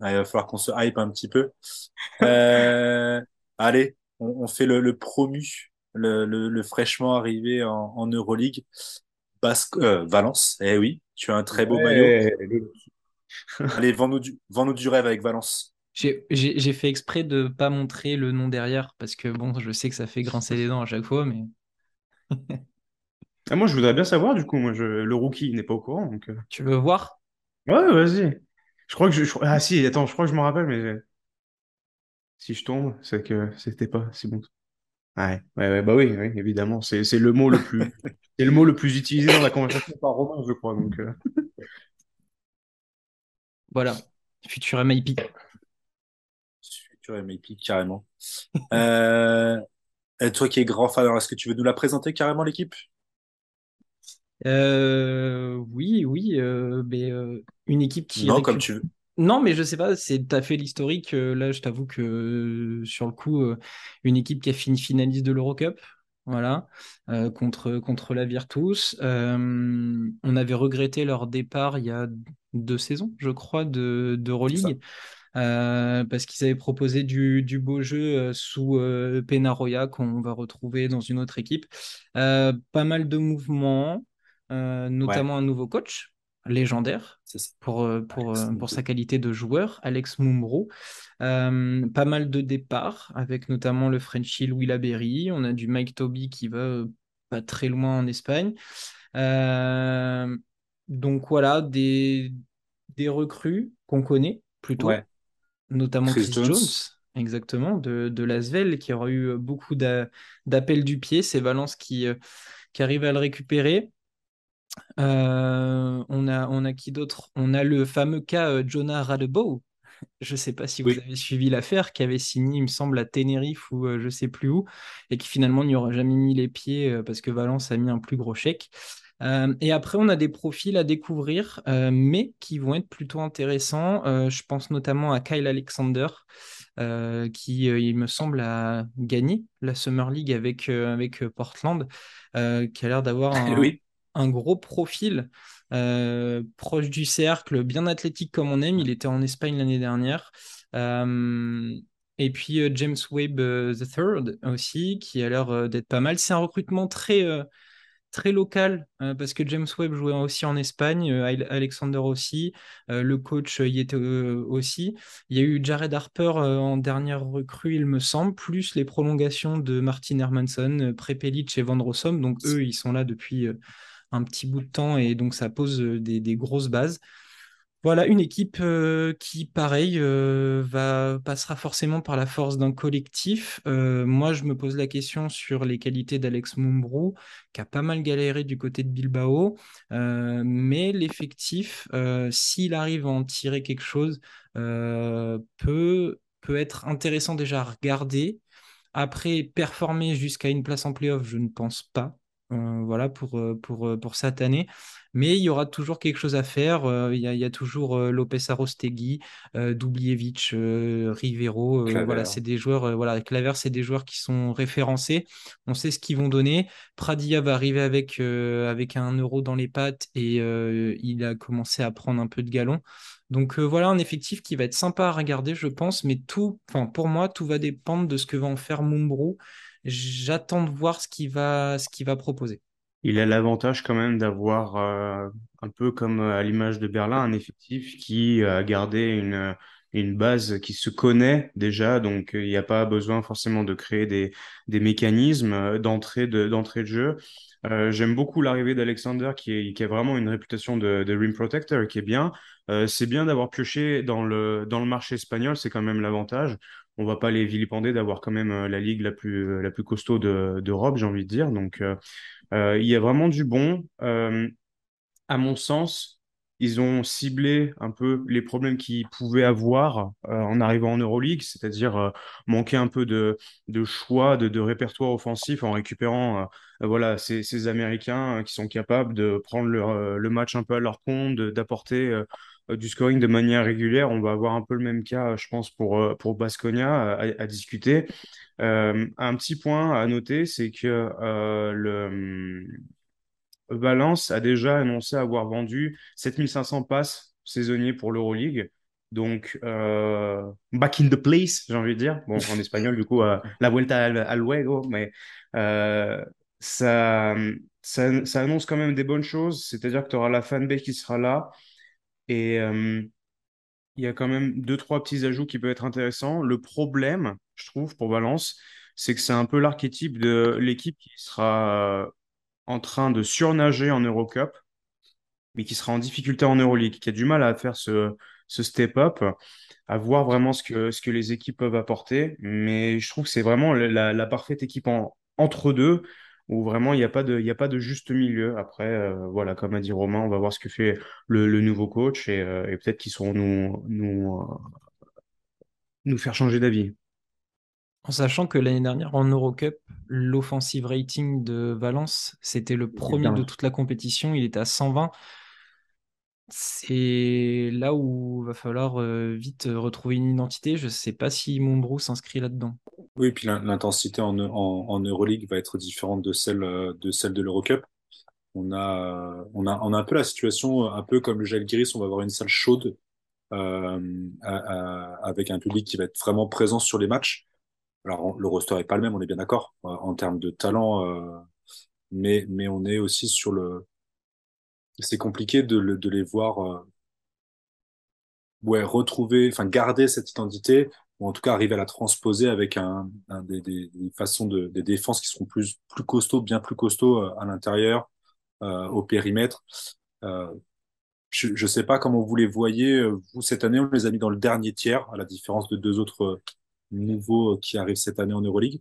Ah, il va falloir qu'on se hype un petit peu. Euh, allez, on, on fait le, le promu le, le, fraîchement arrivé en, en Euroleague. Basque, euh, Valence, eh oui, tu as un très beau maillot. (laughs) Allez, vends-nous du, vends du rêve avec Valence. J'ai fait exprès de pas montrer le nom derrière parce que bon, je sais que ça fait grincer les dents à chaque fois, mais. ah, moi, je voudrais bien savoir, du coup, moi, je, le rookie n'est pas au courant. Donc... Euh. Tu veux voir? Ouais, vas-y. Je crois que je, Ah, si, attends, je crois que je m'en rappelle, mais. Si je tombe, c'est que c'était pas si bon. Ouais, ouais, bah oui, oui évidemment. C'est, c'est le mot le plus, c'est le mot le plus utilisé dans la conversation par Romain, je crois. Donc, euh. Voilà, futur MIP. Futur MIP, carrément. euh, toi qui es grand fan, est-ce que tu veux nous la présenter carrément, l'équipe? Euh, Oui, oui. Euh, mais, une équipe qui. Non, comme tu veux. Non, mais je sais pas, c'est as fait l'historique. Euh, là, je t'avoue que euh, sur le coup, euh, une équipe qui a fini finaliste de l'Eurocup, voilà, contre, contre la Virtus. on avait regretté leur départ il y a deux saisons, je crois, de d'Euroleague. parce qu'ils avaient proposé du, du beau jeu sous Penaroya qu'on va retrouver dans une autre équipe. pas mal de mouvements, notamment un nouveau coach légendaire pour, euh, pour, euh, pour sa qualité de joueur, Alex Mumbrou. Euh, pas mal de départs, avec notamment le Frenchie Louis Laberry. On a du Mike Toby qui va pas très loin en Espagne. donc voilà, des, des recrues qu'on connaît plutôt, notamment Chris, Jones. Exactement, de, de Lasvel, qui aura eu beaucoup d'appels du pied. C'est Valence qui, qui arrive à le récupérer. Euh, on, a, on a qui d'autre? On a le fameux cas euh, Jonah Radebow. Je ne sais pas si vous avez suivi l'affaire, qui avait signé, il me semble, à Tenerife ou euh, je ne sais plus où, et qui finalement n'y aura jamais mis les pieds parce que Valence a mis un plus gros chèque. et après, on a des profils à découvrir, mais qui vont être plutôt intéressants. je pense notamment à Kyle Alexander, qui, il me semble, a gagné la Summer League avec, avec Portland, qui a l'air d'avoir (laughs) un, oui un gros profil euh, proche du cercle, bien athlétique comme on aime. Il était en Espagne l'année dernière. Euh, et puis euh, James Webb the Third aussi, qui a l'air d'être pas mal. C'est un recrutement très très local parce que James Webb jouait aussi en Espagne, Alexander aussi, le coach y était aussi. Il y a eu Jared Harper en dernière recrue, il me semble, plus les prolongations de Martin Hermanson, Prepelic et Van Rossum. Donc eux, ils sont là depuis un petit bout de temps et donc ça pose euh, des, grosses bases. Voilà, une équipe euh, qui, pareil, euh, va, passera forcément par la force d'un collectif. moi, je me pose la question sur les qualités d'Alex Mumbrou, qui a pas mal galéré du côté de Bilbao. mais l'effectif, s'il arrive à en tirer quelque chose, peut, peut être intéressant déjà à regarder. Après, performer jusqu'à une place en playoff, je ne pense pas. Euh, voilà pour, euh, pour, euh, pour cette année. Mais il y aura toujours quelque chose à faire. Il y, a, toujours Lopez Arostegui, Dubljevic, Rivero. voilà, c'est des joueurs. voilà, Claver, c'est des joueurs qui sont référencés. On sait ce qu'ils vont donner. Pradia va arriver avec, avec un euro dans les pattes et il a commencé à prendre un peu de galon. Donc voilà un effectif qui va être sympa à regarder, je pense. Mais tout, enfin pour moi, tout va dépendre de ce que va en faire Mumbrou J'attends de voir ce qu'il va, ce va proposer. Il a l'avantage quand même d'avoir, euh, un peu comme à l'image de Berlin, un effectif qui a gardé une, une base qui se connaît déjà, donc il n'y a pas besoin forcément de créer des, des mécanismes d'entrée de, de jeu. Euh, j'aime beaucoup l'arrivée d'Alexander qui, qui a vraiment une réputation de, de rim protector qui est bien. Euh, c'est bien d'avoir pioché dans le, dans le marché espagnol, c'est quand même l'avantage on va pas les vilipender d'avoir quand même euh, la ligue la plus euh, la plus costaud d'Europe, j'ai envie de dire. Donc euh, il y a vraiment du bon. à mon sens, ils ont ciblé un peu les problèmes qu'ils pouvaient avoir euh, en arrivant en Euroleague, c'est-à-dire euh, manquer un peu de, de choix, de, de répertoire offensif en récupérant euh, voilà, ces, ces Américains qui sont capables de prendre le, le match un peu à leur compte, d'apporter du scoring de manière régulière. On va avoir un peu le même cas, je pense, pour, pour Basconia à, discuter. un petit point à noter, c'est que le Valence a déjà annoncé avoir vendu 7500 passes saisonniers pour l'Euroleague. Donc, euh, back in the place, j'ai envie de dire. Bon, en espagnol, du coup, euh, la vuelta al, al luego, mais euh, ça, ça, annonce quand même des bonnes choses. C'est-à-dire que tu auras la fanbase qui sera là. Et euh, il y a quand même deux, trois petits ajouts qui peuvent être intéressants. Le problème, je trouve, pour Valence, c'est que c'est un peu l'archétype de l'équipe qui sera en train de surnager en Eurocup, mais qui sera en difficulté en Euroleague, qui a du mal à faire ce, ce step-up, à voir vraiment ce que, ce que les équipes peuvent apporter. Mais je trouve que c'est vraiment la, la, parfaite équipe en, entre deux, où vraiment il n'y a, pas de, il y a pas de juste milieu. Après, euh, voilà, comme a dit Romain, on va voir ce que fait le, le nouveau coach et, euh, et peut-être qu'ils sauront nous, nous, euh, nous faire changer d'avis. En sachant que l'année dernière, en Eurocup, l'offensive rating de Valence, c'était le premier de toute la compétition. Il était à 120. C'est là où va falloir euh, vite retrouver une identité. Je ne sais pas si Montbrou s'inscrit là-dedans. Oui, puis l'intensité en, Euroleague va être différente de celle de, celle de l'Eurocup. On a, un peu la situation, un peu comme le Jalgiris, on va avoir une salle chaude euh, avec un public qui va être vraiment présent sur les matchs. Alors, le roster est pas le même, on est bien d'accord, euh, en termes de talent, euh, mais on est aussi sur le. C'est compliqué de, de les voir euh, ouais, retrouver, enfin garder cette identité, ou en tout cas arriver à la transposer avec un, un des, des, des, façons de des défenses qui seront plus plus costauds, bien plus costauds à l'intérieur, euh, au périmètre. Euh, je ne sais pas comment vous les voyez. Vous cette année, on les a mis dans le dernier tiers, à la différence de deux autres nouveaux euh, qui arrivent cette année en Euroleague.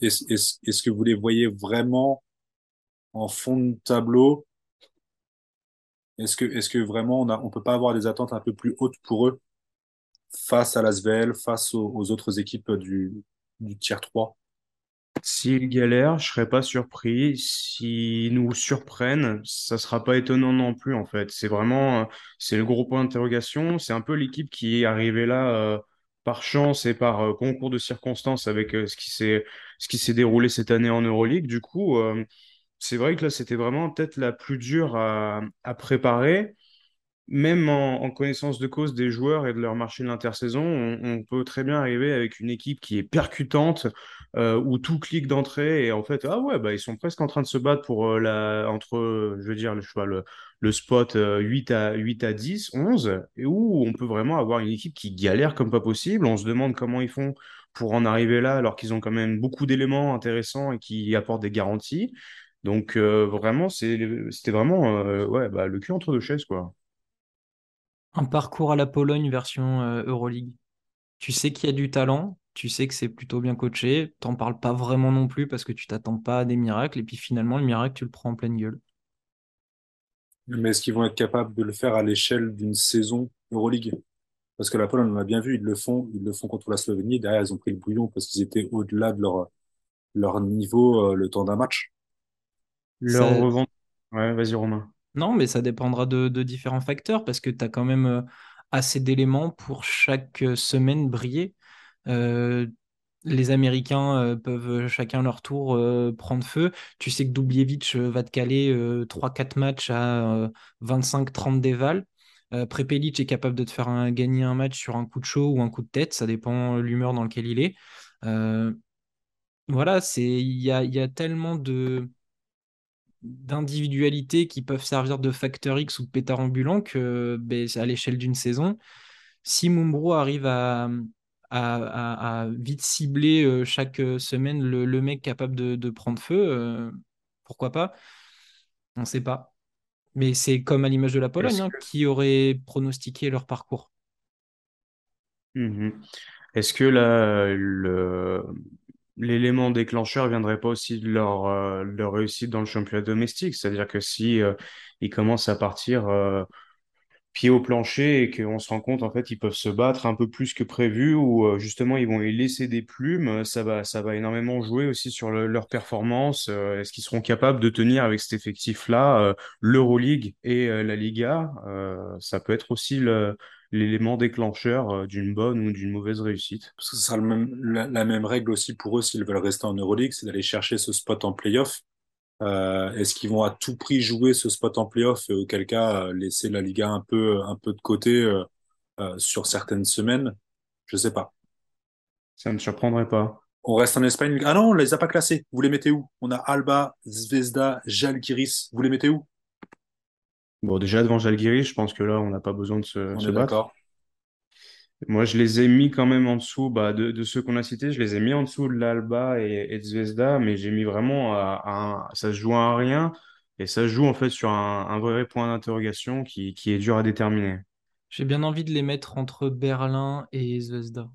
Est-ce est est que vous les voyez vraiment en fond de tableau Est-ce que, est que vraiment on a, on peut pas avoir des attentes un peu plus hautes pour eux face à l'Asvel, face aux, autres équipes du, du tiers 3 S'ils galèrent, je serais pas surpris. S'ils nous surprennent, ça sera pas étonnant non plus, en fait. C'est vraiment, euh, c'est le gros point d'interrogation. C'est un peu l'équipe qui est arrivée là, euh, par chance et par euh, concours de circonstances avec ce qui s'est ce qui s'est déroulé cette année en Euroleague. Du coup, c'est vrai que là, c'était vraiment peut-être la plus dure à, préparer. Même en, connaissance de cause des joueurs et de leur marché de l'intersaison, on, peut très bien arriver avec une équipe qui est percutante, euh, où tout clique d'entrée et en fait, ah ouais, bah, ils sont presque en train de se battre pour la, entre, le spot 8 euh, à, 8 à 10, 11, et où on peut vraiment avoir une équipe qui galère comme pas possible. On se demande comment ils font pour en arriver là, alors qu'ils ont quand même beaucoup d'éléments intéressants et qui apportent des garanties. Donc euh, vraiment, c'était vraiment euh, ouais, bah, le cul entre deux chaises, quoi. Un parcours à la Pologne version Euroleague. Tu sais qu'il y a du talent, tu sais que c'est plutôt bien coaché, t'en parles pas vraiment non plus parce que tu t'attends pas à des miracles, et puis finalement, le miracle, tu le prends en pleine gueule. Mais est-ce qu'ils vont être capables de le faire à l'échelle d'une saison Euroleague? Parce que la Pologne, on a bien vu, ils le font, ils le font contre la Slovénie. Derrière, ils ont pris le bouillon parce qu'ils étaient au-delà de leur leur niveau euh, le temps d'un match. Leur ça... revente. Ouais, vas-y Romain. Non, mais ça dépendra de, de différents facteurs parce que tu as quand même euh, assez d'éléments pour chaque euh, semaine briller. Euh, les Américains euh, peuvent chacun leur tour euh, prendre feu. Tu sais que Dubljevic va te caler 3-4 matchs à 25-30 déval. Prepelic est capable de te faire un, gagner un match sur un coup de chaud ou un coup de tête, ça dépend l'humeur dans laquelle il est. voilà, c'est il y a, y a, tellement de d'individualités qui peuvent servir de facteur X ou de pétard ambulant que ben, à l'échelle d'une saison, si Mumbro arrive à, à, vite cibler euh, chaque euh, semaine le, mec capable de, prendre feu, euh, pourquoi pas? On ne sait pas. Mais c'est comme à l'image de la Pologne, hein, qui aurait pronostiqué leur parcours. Mhm. Est-ce que la, le, l'élément déclencheur viendrait pas aussi de leur, euh, réussite dans le championnat domestique. C'est-à-dire que si euh, ils commencent à partir euh, pied au plancher et qu'on se rend compte en fait peuvent se battre un peu plus que prévu ou euh, justement ils vont y laisser des plumes, euh, ça va ça va énormément jouer aussi sur le- leur performance. Euh, est-ce qu'ils seront capables de tenir avec cet effectif-là euh, l'Euroleague et euh, la Liga? Euh, ça peut être aussi le l'élément déclencheur euh, d'une bonne ou d'une mauvaise réussite. Parce que ce sera le même, la, la même règle aussi pour eux s'ils veulent rester en Euroleague, c'est d'aller chercher ce spot en playoff. Euh, est-ce qu'ils vont à tout prix jouer ce spot en playoff et auquel cas euh, laisser la Liga un peu, un peu de côté euh, euh, sur certaines semaines? Je sais pas. Ça ne surprendrait pas. On reste en Espagne? Ah non, on les a pas classés. Vous les mettez où? On a Alba, Zvezda, Žalgiris. Vous les mettez où? Bon, déjà devant Žalgiris, je pense que là, on n'a pas besoin de se, On se est battre. d'accord. Moi, je les ai mis quand même en dessous, bah, de, de ceux qu'on a cités, je les ai mis en dessous de l'Alba et, et de Zvezda, mais j'ai mis vraiment à, à un- ça se joue à rien et ça se joue en fait sur un, un vrai point d'interrogation qui, qui est dur à déterminer. J'ai bien envie de les mettre entre Berlin et Zvezda.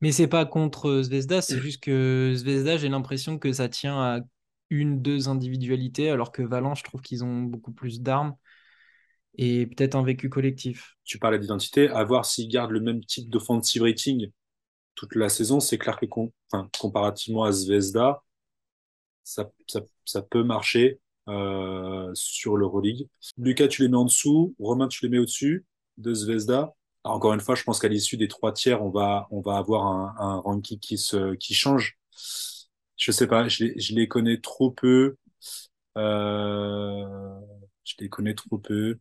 Mais c'est pas contre Zvezda, c'est juste que Zvezda, j'ai l'impression que ça tient à une, deux individualités, alors que Valence, je trouve qu'ils ont beaucoup plus d'armes et peut-être un vécu collectif. Tu parlais d'identité. À voir s'ils gardent le même type d'offensive rating toute la saison. C'est clair que comparativement à Zvezda, ça, peut marcher euh, sur l'Euroleague. Lucas, tu les mets en dessous. Romain, tu les mets au-dessus de Zvezda. Encore une fois, je pense qu'à l'issue des trois tiers, on va, avoir un, ranking qui change. Je sais pas, je les, je les connais trop peu. Euh, je les connais trop peu.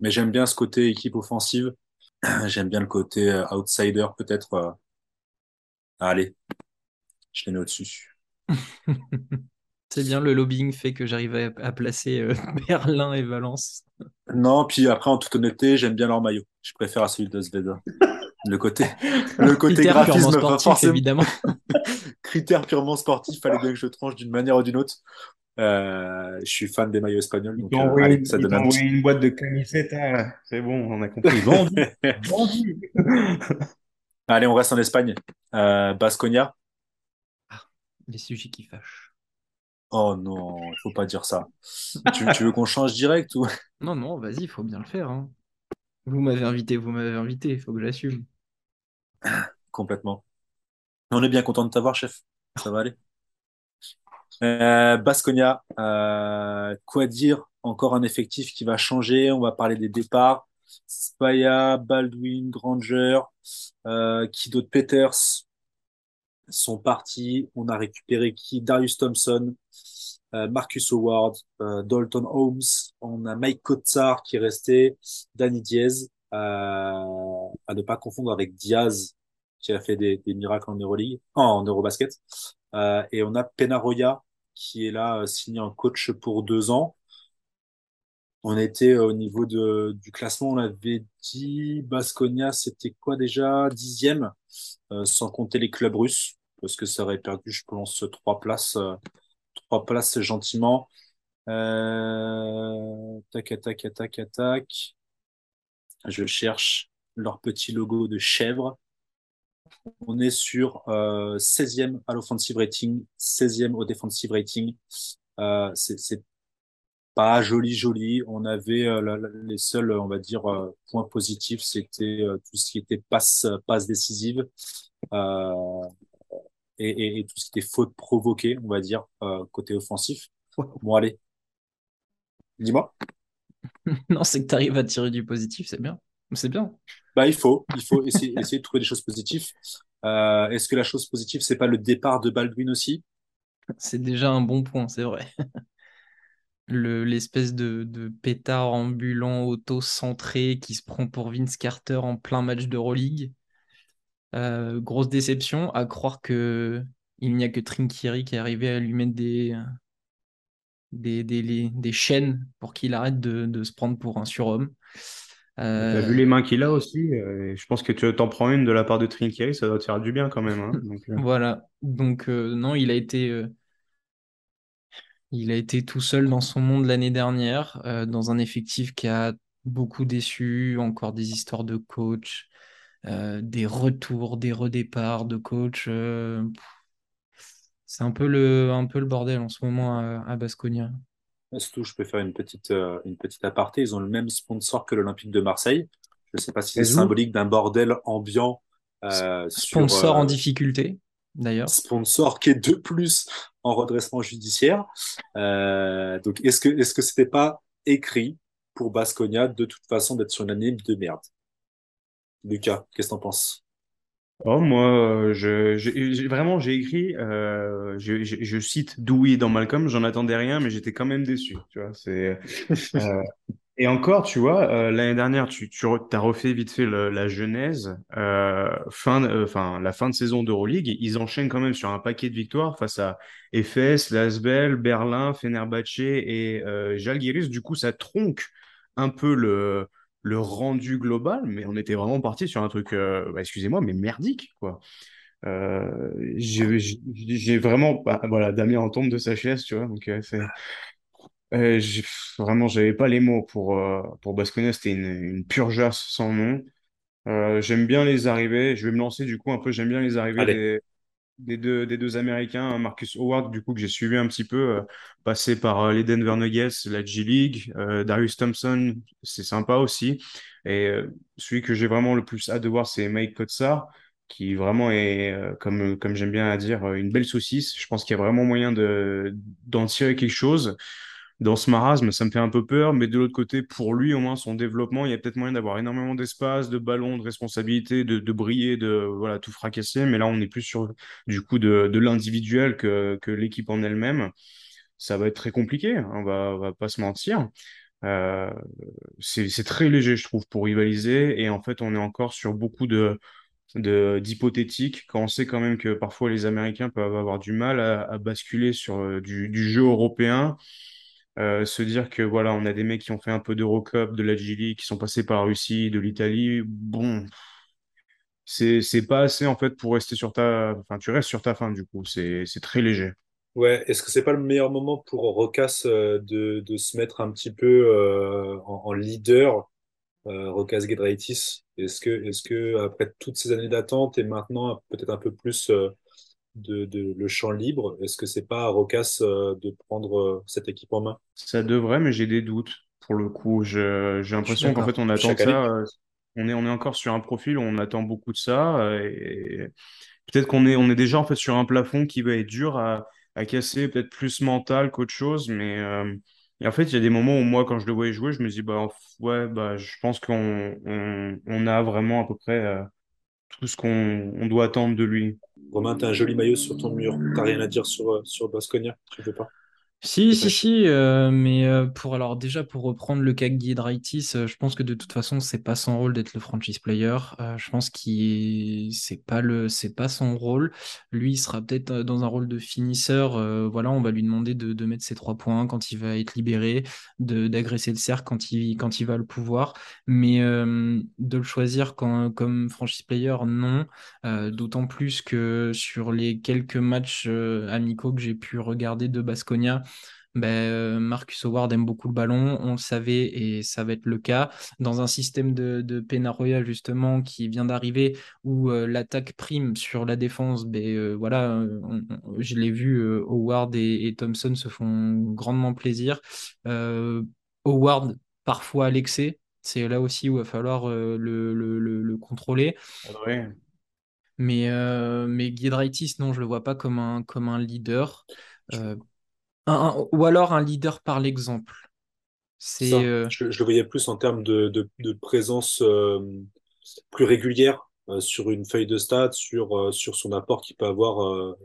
Mais j'aime bien ce côté équipe offensive. (clears throat) J'aime bien le côté euh, outsider, peut-être. euh. Allez, je les mets au-dessus. (laughs) C'est bien, le lobbying fait que j'arrive à, à placer euh, (laughs) Berlin et Valence. Non, puis après, en toute honnêteté, j'aime bien leur maillot. Je préfère à celui de Zvezda. (laughs) Le côté, (laughs) le côté Critère purement graphisme, sportif, forcément. évidemment. (laughs) Critère purement sportif, fallait bien que je tranche d'une manière ou d'une autre. Euh, je suis fan des maillots espagnols, Ils donc euh, envoyé, allez, ça ils donne un petit. une boîte de camisetas, là. C'est bon, on a compris. (laughs) Vendu, vendu. Allez, on reste en Espagne. Euh, Baskonia. Les sujets qui fâchent. Oh non, il faut pas dire ça. Tu, tu veux qu'on change direct ou? Non, non, vas-y, il faut bien le faire. hein. Vous m'avez invité, vous m'avez invité, il faut que j'assume. (coughs) complètement? On est bien content de t'avoir, chef. Ça va aller. Euh, Baskonia, euh, quoi dire? Encore un effectif qui va changer. On va parler des départs. Spaya, Baldwin, Granger, euh, qui Peters sont partis. On a récupéré qui? Darius Thompson, euh, Marcus Howard, euh, Dalton Holmes. On a Mike Kotsar qui est resté, Danny Diaz, à ne pas confondre avec Diaz qui a fait des, des miracles en Euroleague, en Eurobasket. Euh, et on a Penaroya qui est là euh, signé en coach pour deux ans. On était euh, au niveau de, du classement, on avait dit Basconia, c'était quoi déjà? Dixième, euh, sans compter les clubs russes, parce que ça aurait perdu, je pense, trois places, euh, trois places gentiment. Tac, tac, tac, tac. Je cherche leur petit logo de chèvre. On est sur euh, 16e à l'offensive rating, 16e au defensive rating. Euh, c'est pas joli, joli. On avait euh, la- la- les seuls, on va dire, euh, points positifs, c'était euh, tout ce qui était passe, passe décisive euh, et, et, et tout ce qui était faute provoquée, on va dire, euh, côté offensif. Bon, allez, dis-moi. (laughs) Non, c'est que tu arrives à tirer du positif, c'est bien. C'est bien. Bah, il faut, il faut essayer, (laughs) essayer de trouver des choses positives. Euh, est-ce que la chose positive, c'est pas le départ de Baldwin aussi? C'est déjà un bon point, c'est vrai. (laughs) Le, l'espèce de, de pétard ambulant auto-centré qui se prend pour Vince Carter en plein match d'Euroleague. Euh, grosse déception, à croire que il n'y a que Trinkieri qui est arrivé à lui mettre des, des, des, des chaînes pour qu'il arrête de, de se prendre pour un surhomme. T'as Euh, vu les mains qu'il a aussi? euh, et je pense que tu t'en prends une de la part de Trinkieri, ça doit te faire du bien quand même. hein. (laughs) Donc, euh, voilà. Donc, euh, non, il a été, il a été tout seul dans son monde l'année dernière, dans un effectif qui a beaucoup déçu, encore des histoires de coach. des retours, des redéparts de coach. C'est un peu le, un peu le bordel en ce moment à, à Basconia. Surtout, je peux faire une petite, une petite aparté. Ils ont le même sponsor que l'Olympique de Marseille. Je ne sais pas si c'est symbolique d'un bordel ambiant. sponsor en difficulté, d'ailleurs. Sponsor qui est de plus en redressement judiciaire. donc, est-ce que, est-ce que c'était pas écrit pour Basconia de toute façon d'être sur une année de merde? Lucas, qu'est-ce que t'en penses? Oh, moi, je, j'ai, vraiment, j'ai écrit, euh, je, je, je, cite Dewey dans Malcolm, j'en attendais rien, mais j'étais quand même déçu. Tu vois, c'est, euh, (laughs) et encore, tu vois, euh, l'année dernière, tu, tu as refait vite fait la genèse, euh, fin, euh, enfin la fin de saison d'Euroleague. Ils enchaînent quand même sur un paquet de victoires face à Efes, Lasbel, Berlin, Fenerbahce et euh. Du coup, ça tronque un peu le, le rendu global, mais on était vraiment parti sur un truc, bah, excusez-moi, mais merdique, quoi. j'ai vraiment, bah, voilà, Damien en tombe de sa chaise, tu vois, donc c'est euh, vraiment, j'avais pas les mots pour, euh, pour Basconia. C'était une, une pure jasse sans nom. Euh, j'aime bien les arrivées. Je vais me lancer du coup un peu. J'aime bien les arrivées des, des, deux, des deux Américains. Marcus Howard, du coup, que j'ai suivi un petit peu, euh, passé par euh, les Denver Nuggets, la G-League. Darius Thompson, c'est sympa aussi. Et celui que j'ai vraiment le plus hâte de voir, c'est Mike Kotsar qui vraiment est, comme, comme j'aime bien à dire, une belle saucisse. Je pense qu'il y a vraiment moyen de, d'en tirer quelque chose dans ce marasme, ça me fait un peu peur, mais de l'autre côté, pour lui, au moins, son développement, il y a peut-être moyen d'avoir énormément d'espace, de ballons, de responsabilités, de, briller, de voilà, tout fracasser. Mais là, on est plus sur du coup de, de l'individuel que, que l'équipe en elle-même. Ça va être très compliqué, hein, on va, va pas se mentir. Euh, c'est très léger, je trouve, pour rivaliser. Et en fait, on est encore sur beaucoup de d'hypothétique quand on sait quand même que parfois les Américains peuvent avoir du mal à, basculer sur euh, du jeu européen euh, se dire que voilà, on a des mecs qui ont fait un peu d'Eurocup, de la qui sont passés par la Russie, de l'Italie. Bon, c'est pas assez en fait pour rester sur ta, enfin tu restes sur ta fin du coup. C'est très léger. Ouais, est-ce que c'est pas le meilleur moment pour Rocas euh, de, de se mettre un petit peu euh, en, leader, Rocas Gedraitis? Est-ce que est-ce que après toutes ces années d'attente et maintenant peut-être un peu plus de, de, le champ libre. Est-ce que c'est pas à Rocas euh, de prendre euh, cette équipe en main? Ça devrait, mais j'ai des doutes pour le coup. J'ai l'impression qu'en fait on attend ça. Euh, on est on est encore sur un profil où on attend beaucoup de ça et peut-être qu'on est on est déjà en fait sur un plafond qui va être dur à, à casser, peut-être plus mental qu'autre chose, mais et en fait, il y a des moments où moi, quand je le voyais jouer, je me dis, bah, ouais, bah, je pense qu'on on, on a vraiment à peu près tout ce qu'on on doit attendre de lui. Romain, t'as un joli maillot sur ton mur. T'as rien à dire sur, euh, sur Basconia Tu veux pas? Si, si, si, euh, mais euh, pour alors déjà pour reprendre le cas Giedraitis, euh, je pense que de toute façon c'est pas son rôle d'être le franchise player. Euh, je pense qu'il c'est pas le c'est pas son rôle. Lui il sera peut-être dans un rôle de finisseur. voilà, on va lui demander de, de mettre ses trois points quand il va être libéré, de d'agresser le cercle quand il quand il va le pouvoir. Mais de le choisir quand, comme franchise player, non. D'autant plus que sur les quelques matchs amicaux que j'ai pu regarder de Basconia ben, euh, Marcus Howard aime beaucoup le ballon, on le savait et ça va être le cas. Dans un système de, de Royal justement qui vient d'arriver où euh, l'attaque prime sur la défense, ben, euh, voilà, je l'ai vu, Howard et, Thompson se font grandement plaisir. Howard parfois à l'excès, c'est là aussi où il va falloir le, le, le, contrôler. Ouais. Mais, mais Giedraitis, non, je le vois pas comme un, comme un leader ou alors un leader par l'exemple. C'est, euh, je, je, le voyais plus en termes de, de, de présence euh, plus régulière euh, sur une feuille de stade, sur, sur son apport qu'il peut avoir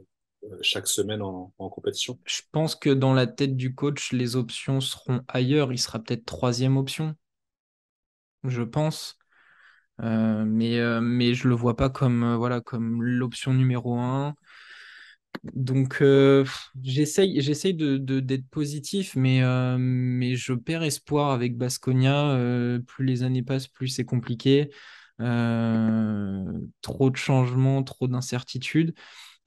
chaque semaine en, en, compétition. Je pense que dans la tête du coach, les options seront ailleurs. Il sera peut-être troisième option, je pense. mais, mais je le vois pas comme, voilà, comme l'option numéro un. Donc euh, j'essaye, de, d'être positif, mais, euh, mais je perds espoir avec Basconia. Euh, plus les années passent, plus c'est compliqué. trop de changements, trop d'incertitudes.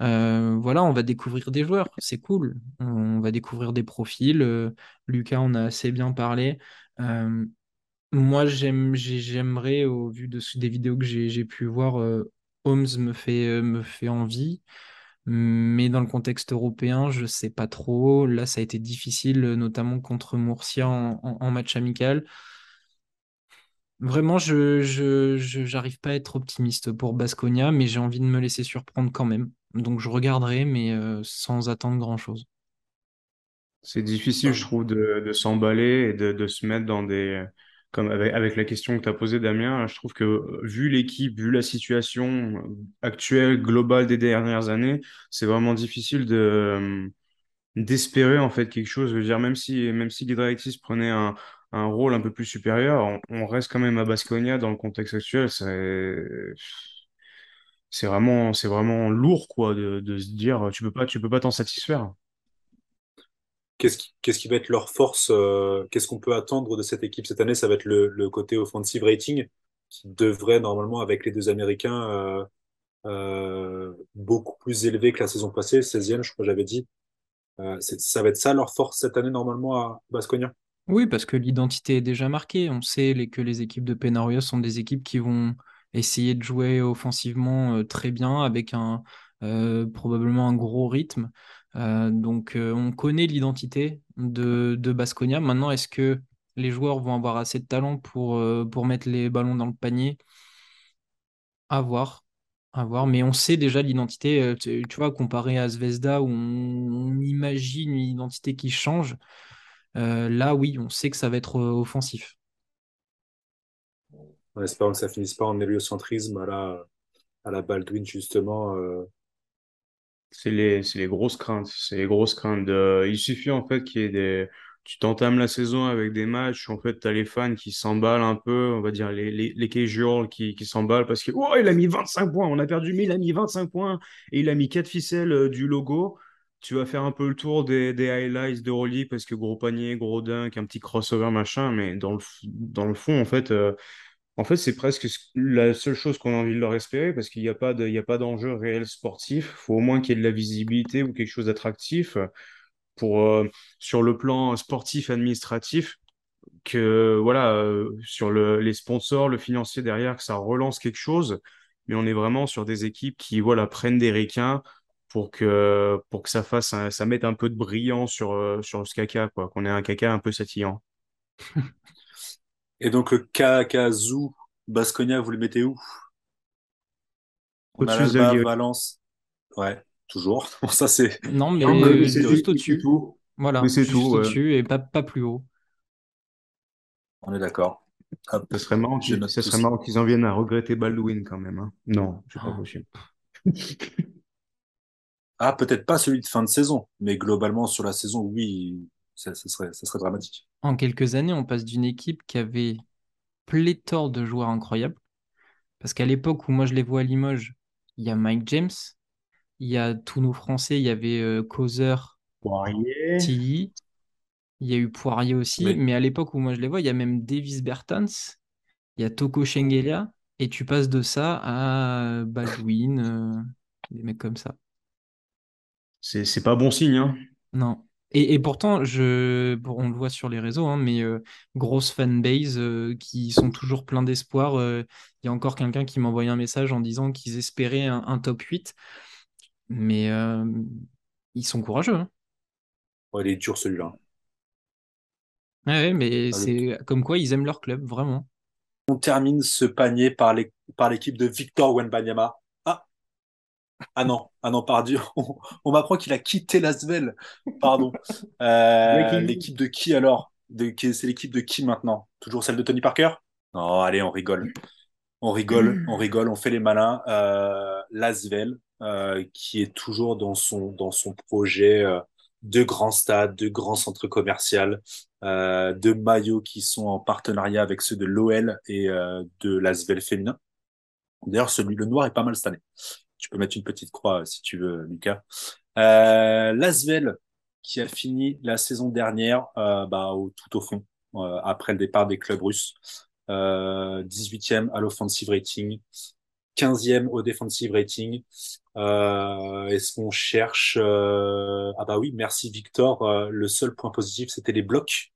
voilà, on va découvrir des joueurs, c'est cool. On va découvrir des profils. Lucas, on a assez bien parlé. Moi, j'aime, j'ai- j'aimerais, au vu de, des vidéos que j'ai pu voir, Holmes me fait, me fait envie. Mais dans le contexte européen, je sais pas trop. Là, ça a été difficile, euh, notamment contre Murcia en, match amical. Vraiment, je, j'arrive pas à être optimiste pour Baskonia, mais j'ai envie de me laisser surprendre quand même. Donc je regarderai, mais euh, sans attendre grand-chose. C'est difficile, je trouve, de, s'emballer et de se mettre dans des... Comme avec, la question que tu as posée, Damien, je trouve que euh, vu l'équipe, vu la situation euh, actuelle, globale des dernières années, c'est vraiment difficile de, euh, d'espérer en fait quelque chose. Je veux dire, même si, même si prenait un, un rôle un peu plus supérieur, on, reste quand même à Baskonia dans le contexte actuel. C'est, vraiment, vraiment lourd, quoi, de, de se dire, tu peux tu peux pas t'en satisfaire. Qu'est-ce qui, va être leur force euh, Qu'est-ce qu'on peut attendre de cette équipe cette année? Ça va être le, côté offensive rating qui devrait normalement, avec les deux Américains, euh, euh, beaucoup plus élevé que la saison passée, 16e, je crois que j'avais dit. Ça va être ça leur force cette année normalement à Baskonia? Oui, parce que l'identité est déjà marquée. On sait que les équipes de Penarrios sont des équipes qui vont essayer de jouer offensivement très bien, avec un probablement un gros rythme. Euh, donc euh, on connaît l'identité de, Baskonia. Maintenant, est-ce que les joueurs vont avoir assez de talent pour, euh, pour mettre les ballons dans le panier? À voir. À voir. Mais on sait déjà l'identité. Tu, vois, comparé à Zvezda, où on, imagine une identité qui change. Là, oui, on sait que ça va être offensif. En espérant que ça finisse pas en héliocentrisme à la, à la Baldwin justement. C'est les, les grosses craintes. C'est les grosses craintes. de- il suffit en fait qu'il y ait des. Tu t'entames la saison avec des matchs, en fait, t'as les fans qui s'emballent un peu, on va dire les, les, les casuals qui, qui s'emballent parce que, oh, il a mis 25 points, on a perdu, mais il a mis 25 points et il a mis quatre ficelles euh, du logo. Tu vas faire un peu le tour des, des highlights de Rolly parce que gros panier, gros dunk, un petit crossover, machin, mais dans le, dans le fond, en fait, euh, en fait, c'est presque la seule chose qu'on a envie de leur espérer parce qu'il n'y a pas d'enjeu réel sportif. Il faut au moins qu'il y ait de la visibilité ou quelque chose d'attractif pour, euh, sur le plan sportif, administratif, que voilà, euh, sur le, les sponsors, le financier derrière, que ça relance quelque chose. Mais on est vraiment sur des équipes qui, voilà, prennent des requins pour que, ça fasse, un- ça mette un peu de brillant sur, euh, sur ce caca, quoi, qu'on ait un caca un peu satillant. (laughs) Et donc le Kakazu Baskonia, vous le mettez où? Au-dessus de. Valence. Ouais, toujours. (laughs) Bon, ça c'est Non, mais Non, ligne c'est juste au-dessus. tout. Voilà, Mais c'est juste tout, ouais. au-dessus et pas, pas plus haut. On est d'accord. Hop, Ça serait marrant qu'ils, ça tout serait ça. marrant qu'ils en viennent à regretter Baldwin quand même, hein. Non, c'est pas Oh. possible. Ah, peut-être pas celui de fin de saison, mais globalement sur la saison, oui, ça, ça serait, ça serait dramatique. En quelques années, on passe d'une équipe qui avait pléthore de joueurs incroyables. Parce qu'à l'époque où moi je les vois à Limoges, il y a Mike James, il y a tous nos Français, il y avait euh, Causeur, Poirier. Tilly, il y a eu Poirier aussi. Mais Mais à l'époque où moi je les vois, il y a même Davis Bertans, il y a Toko Shengelia. Et tu passes de ça à Baldwin, euh, des mecs comme ça. C'est, c'est pas bon signe, hein. Non. Et, et pourtant, je, bon, on le voit sur les réseaux, hein, mais euh, grosse fanbase euh, qui sont toujours pleins d'espoir. euh, Il y a encore quelqu'un qui m'a envoyé un message en disant qu'ils espéraient un, un top 8, mais ils sont courageux. hein. ouais, il est dur celui-là. Ouais, ouais, mais Ah, c'est comme quoi ils aiment leur club, vraiment. On termine ce panier par l'équipe de Victor Wenbanyama. Ah, non, ah non, pardon. (laughs) On, on m'apprend qu'il a quitté l'Asvel. Pardon. Euh, l'équipe de qui alors? De, c'est l'équipe de qui maintenant? Toujours celle de Tony Parker? Non, allez, on rigole. On rigole, on rigole, on fait les malins. Euh, L'Asvel, euh, qui est toujours dans son, dans son projet euh, de grands stades, de grands centres commerciaux, de maillots qui sont en partenariat avec ceux de l'OL et de l'Asvel féminin. D'ailleurs, celui, le noir est pas mal cette année. Tu peux mettre une petite croix euh, si tu veux, Lucas. Euh, L'Asvel, qui a fini la saison dernière euh, bah, au, tout au fond, euh, après le départ des clubs russes. Euh, 18e à l'offensive rating, 15e au defensive rating. Euh, Est-ce qu'on cherche euh, Ah bah oui, merci Victor. Le seul point positif, c'était les blocs.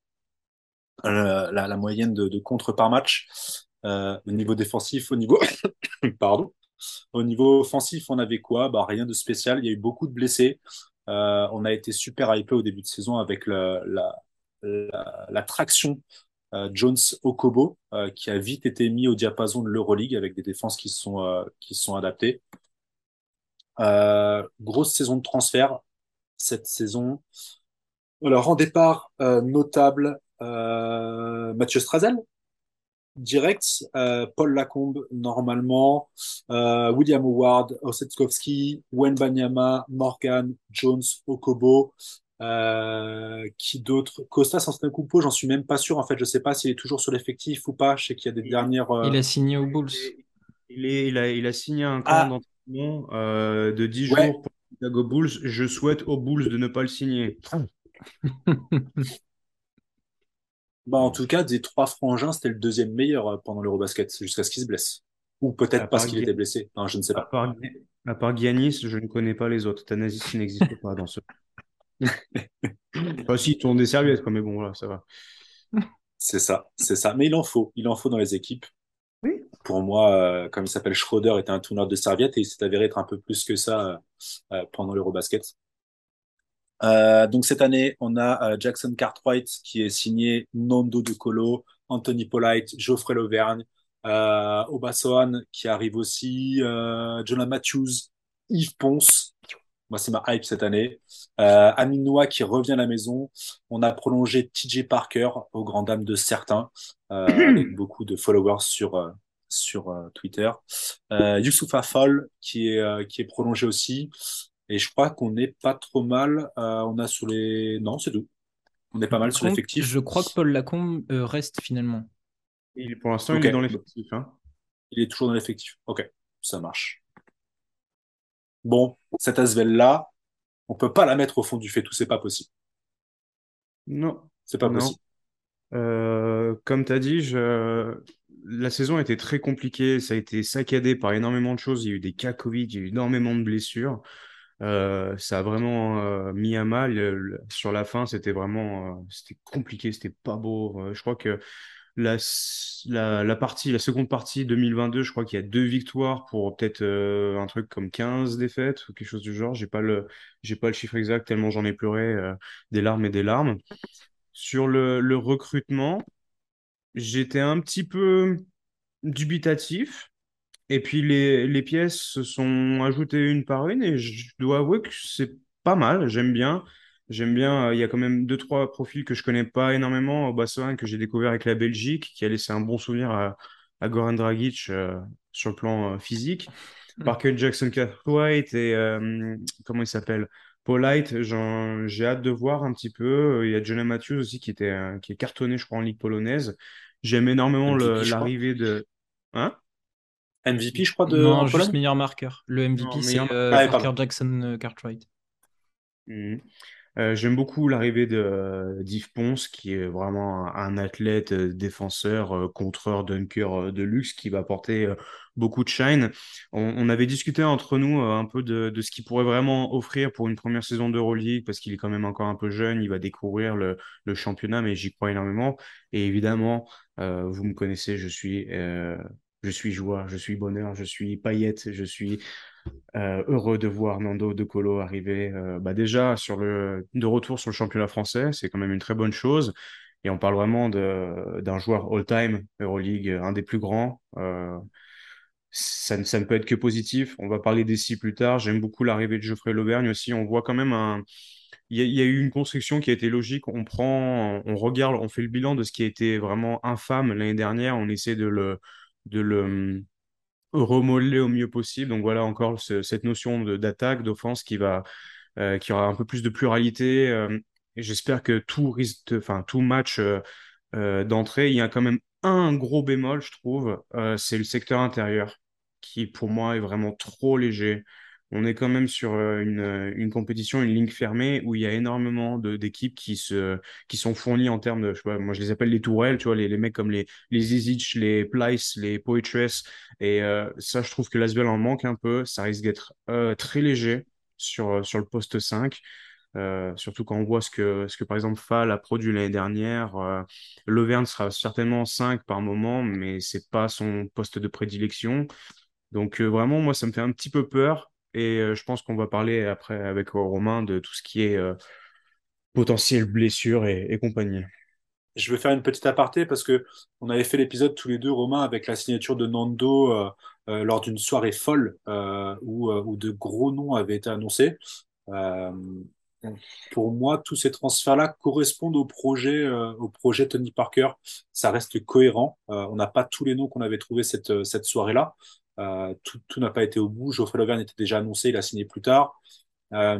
la, la, moyenne de, de contre par match. Au niveau défensif, au niveau (coughs) pardon, au niveau offensif, on avait quoi? Bah rien de spécial. Il y a eu beaucoup de blessés. Euh, on a été super hypé au début de saison avec la, traction euh, Jones Okobo, euh, qui a vite été mis au diapason de l'Euroleague avec des défenses qui sont qui sont adaptées. grosse saison de transfert cette saison. Alors en départ notable, Mathieu Strazel, direct, euh, Paul Lacombe normalement, euh, William Howard, Osetkowski, Wen Banyama, Morgan, Jones, Okobo, euh, qui d'autres Costa Sanstakupo, j'en suis même pas sûr en fait, je sais pas s'il est toujours sur l'effectif ou pas, je sais qu'il y a des dernières... Euh, il a signé aux Bulls. Il, est, il, a, il a signé un camp ah. d'entraînement euh, de 10 jours pour Chicago Bulls, je souhaite aux Bulls de ne pas le signer. (laughs) Bah, en tout cas, des trois frangins, c'était le deuxième meilleur euh, pendant l'Eurobasket, jusqu'à ce qu'il se blesse. Ou peut-être parce qu'il était blessé. Non, je ne sais pas. À part, à part Giannis, je ne connais pas les autres. Thanasis n'existe pas dans ce. (laughs) enfin, si, ils tournent des serviettes, quoi, mais bon, voilà, ça va. C'est ça, c'est ça. Mais il en faut, il en faut dans les équipes. Oui. Pour moi, euh, comme il s'appelle Schroeder, était un tourneur de serviettes et il s'est avéré être un peu plus que ça euh pendant l'Eurobasket. Euh, donc cette année, on a euh, Jackson Cartwright qui est signé Nando De Colo, Anthony Polite, Geoffrey Lauvergne, euh, Obasoan qui arrive aussi, euh, Jonah Matthews, Yves Ponce. Moi, c'est ma hype cette année. Euh, Amin qui revient à la maison. On a prolongé TJ Parker aux grand dames de certains, avec (clears throat) beaucoup de followers sur sur Twitter. Euh, Youssoufa Fall qui est qui est prolongé aussi. Et je crois qu'on n'est pas trop mal. Euh, on a sur les. Non, c'est tout. On est pas mal sur l'effectif. Je crois que Paul Lacombe euh, reste finalement. Il, pour l'instant, il est dans l'effectif. Hein. Il est toujours dans l'effectif. Ok, ça marche. Bon, cette Asvel-là, on peut pas la mettre au fond du fait tout, c'est pas possible. Non. C'est pas possible. Euh, comme tu as dit, je... la saison a été très compliquée. Ça a été saccadé par énormément de choses. Il y a eu des cas Covid, il y a eu énormément de blessures. Euh, ça a vraiment euh, mis à mal. sur la fin, c'était vraiment euh, c'était compliqué, c'était pas beau. je crois que la, partie, la seconde partie 2022, je crois qu'il y a deux victoires pour peut-être un truc comme 15 défaites ou quelque chose du genre. J'ai pas le, j'ai pas le chiffre exact tellement j'en ai pleuré des larmes et des larmes. Sur le recrutement, j'étais un petit peu dubitatif et puis les, les pièces se sont ajoutées une par une et je dois avouer que c'est pas mal, j'aime bien. J'aime bien, euh, il y a quand même deux, trois profils que je connais pas énormément. Bassoin, que j'ai découvert avec la Belgique, qui a laissé un bon souvenir à, à Goran Dragic euh, sur le plan euh, physique. Mm. Parker Jackson White et comment il s'appelle? Polite, j'ai hâte de voir un petit peu. Il y a Jonah Matthews aussi qui, était, qui est cartonné, je crois, en Ligue polonaise. J'aime énormément l'arrivée de. Hein? MVP, je crois, de. Non, juste meilleur marqueur. Le MVP, c'est euh, ah, Parker Jackson euh, Cartwright. Mhm. Euh, j'aime beaucoup l'arrivée de d'Yves Ponce, qui est vraiment un, athlète, défenseur, contreur, dunker de luxe, qui va apporter beaucoup de shine. On, avait discuté entre nous un peu de, de ce qu'il pourrait vraiment offrir pour une première saison d'Euroleague, parce qu'il est quand même encore un peu jeune, il va découvrir le, le championnat, mais j'y crois énormément. Et évidemment, vous me connaissez, je suis je suis joie, je suis bonheur, je suis paillette, je suis euh, heureux de voir Nando De Colo arriver euh, bah déjà sur le, de retour sur le championnat français. C'est quand même une très bonne chose. Et on parle vraiment d'un joueur all-time Euroleague, un des plus grands. Euh, ça, ça, ne peut être que positif. On va parler des plus tard. J'aime beaucoup l'arrivée de Geoffrey Lauvergne aussi. On voit quand même un. Il y, a, eu une construction qui a été logique. On prend, on regarde, on fait le bilan de ce qui a été vraiment infâme l'année dernière. On essaie de le, de le hum, remodeler au mieux possible. Donc voilà encore cette notion d'attaque, d'offense qui va, euh, qui aura un peu plus de pluralité. Euh, j'espère que tout risque, enfin tout match euh, d'entrée, il y a quand même un gros bémol, je trouve, c'est le secteur intérieur qui pour moi est vraiment trop léger on est quand même sur euh, une, une, compétition, une ligne fermée où il y a énormément d'équipes qui, qui sont fournies en termes de, moi je les appelle les tourelles, tu vois, les, les mecs comme les, les les Plyce, les Poitress. Et euh, ça, je trouve que l'Asvel en manque un peu. Ça risque d'être euh, très léger sur, sur le poste 5. Euh, surtout quand on voit ce que, ce que par exemple Fall a produit l'année dernière. Euh, L'Auvergne sera certainement 5 par moment, mais c'est pas son poste de prédilection. Donc euh, vraiment, moi, ça me fait un petit peu peur. Et euh, je pense qu'on va parler après avec Romain de tout ce qui est euh, potentiel blessure et, compagnie. Je vais faire une petite aparté parce que on avait fait l'épisode tous les deux, Romain, avec la signature de Nando euh, euh, lors d'une soirée folle où, où de gros noms avaient été annoncés. Pour moi, tous ces transferts-là correspondent au projet, au projet Tony Parker. Ça reste cohérent. On n'a pas tous les noms qu'on avait trouvés cette, cette soirée-là. Euh, tout tout n'a pas été au bout. Geoffrey Lauvergne était déjà annoncé, il a signé plus tard. Euh,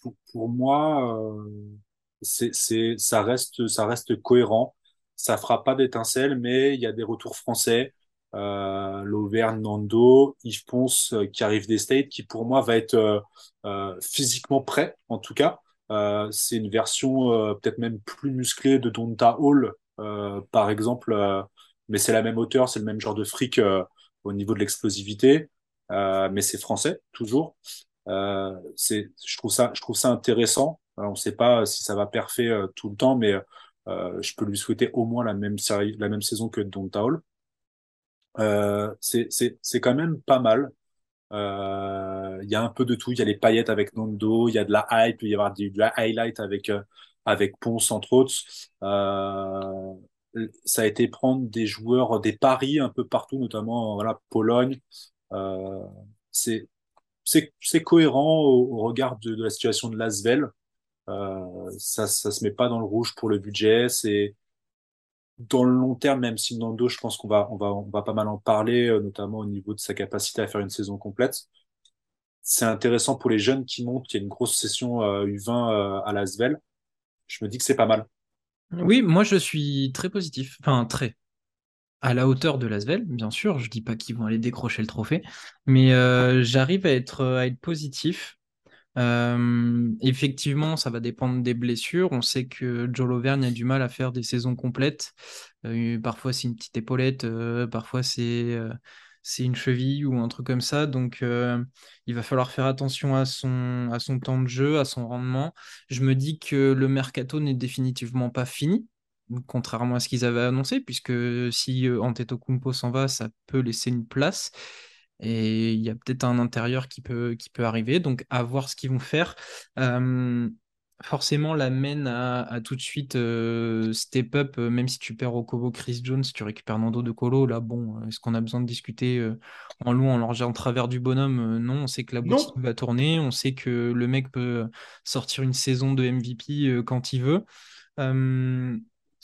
pour, pour moi, euh, ça reste, ça reste cohérent. Ça fera pas d'étincelles, mais il y a des retours français. Euh, L'Auvergne, Nando, Yves Ponce euh, qui arrive des States, qui pour moi va être euh, physiquement prêt, en tout cas. C'est une version peut-être même plus musclée de Donta Hall, par exemple, mais c'est la même hauteur, c'est le même genre de fric au niveau de l'explosivité, euh, mais c'est français toujours. Euh, c'est, je trouve ça, je trouve ça intéressant. Alors, on ne sait pas si ça va perfer euh, tout le temps, mais euh, je peux lui souhaiter au moins la même série, la même saison que Donta Hall. Euh, c'est, c'est, c'est quand même pas mal. Euh, Il y a un peu de tout. Il y a les paillettes avec Nando, il y a de la hype, il y a avoir du, de highlight avec, euh, avec Ponce, entre autres. Euh, ça a été prendre des joueurs, des paris un peu partout, notamment voilà, Pologne. Euh, c'est, cohérent au, regard de, la situation de l'Asvel. Euh, ça, ça se met pas dans le rouge pour le budget. C'est dans le long terme, même si Nando, je pense qu'on va, on va, on va pas mal en parler, euh, notamment au niveau de sa capacité à faire une saison complète. C'est intéressant pour les jeunes qui montent. Il y a une grosse session euh, U20 euh, à l'Asvel. Je me dis que c'est pas mal. Oui, moi je suis très positif, enfin très à la hauteur de l'Asvel, bien sûr. Je dis pas qu'ils vont aller décrocher le trophée, mais euh, j'arrive à être être positif. Euh, effectivement, ça va dépendre des blessures. On sait que Joe Lauvergne a du mal à faire des saisons complètes. Euh, parfois, c'est une petite épaulette, euh, parfois, c'est euh, c'est une cheville ou un truc comme ça. Donc, euh, il va falloir faire attention à son, temps de jeu, à son rendement. Je me dis que le mercato n'est définitivement pas fini. Contrairement à ce qu'ils avaient annoncé, puisque si euh, Antetokounmpo s'en va, ça peut laisser une place. Et il y a peut-être un intérieur qui peut, qui arriver. Donc, à voir ce qu'ils vont faire. Euh, forcément, la main à, à tout de suite euh, step up, euh, même si tu perds au Kobo Chris Jones, tu récupères Nando de Colo. Là, bon, euh, est-ce qu'on a besoin de discuter euh, en long, en large en travers du bonhomme? Non, on sait que la Non. boutique va tourner. On sait que le mec peut sortir une saison de MVP quand il veut.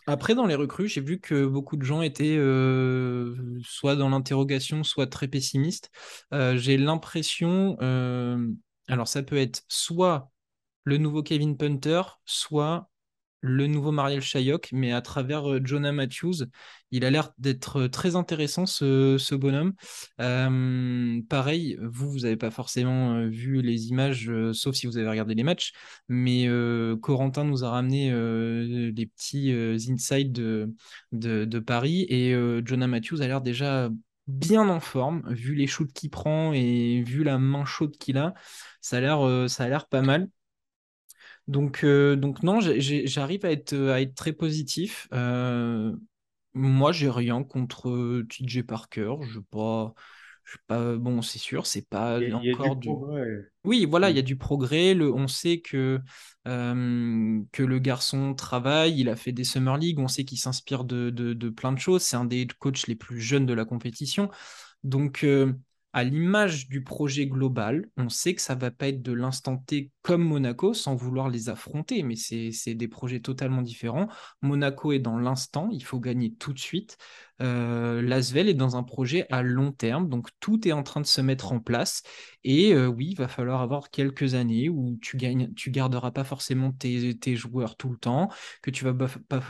Après, dans les recrues, j'ai vu que beaucoup de gens étaient euh, soit dans l'interrogation, soit très pessimistes. Euh, j'ai l'impression, euh, alors ça peut être soit le nouveau Kevin Punter, soit le nouveau Mariel Shayok, mais à travers euh, Jonah Matthews. Il a l'air d'être euh, très intéressant, ce, bonhomme. Euh, pareil, vous, vous n'avez pas forcément vu les images, sauf si vous avez regardé les matchs, mais Corentin nous a ramené les petits insides de, de, Paris, et Jonah Matthews a l'air déjà bien en forme, vu les shoots qu'il prend et vu la main chaude qu'il a, ça a l'air pas mal. Donc, euh, donc non, j'arrive à être, à être très positif. Euh, moi, j'ai rien contre euh, TJ Parker. Je pas, je pas, bon, c'est sûr, c'est pas Il y a, il y a du encore du. progrès. Oui, voilà, il y Mm. a du progrès. Le, on sait que, euh, que le garçon travaille, il a fait des Summer League, on sait qu'il s'inspire de, de, de plein de choses. C'est un des coachs les plus jeunes de la compétition. Donc, à l'image du projet global, on sait que ça va pas être de l'instant T comme Monaco, sans vouloir les affronter, mais c'est, des projets totalement différents. Monaco est dans l'instant, il faut gagner tout de suite. Euh, L'Asvel est dans un projet à long terme, donc tout est en train de se mettre en place. Et euh, oui, il va falloir avoir quelques années où tu gagnes, tu garderas pas forcément tes, tes joueurs tout le temps, que tu vas pas, pas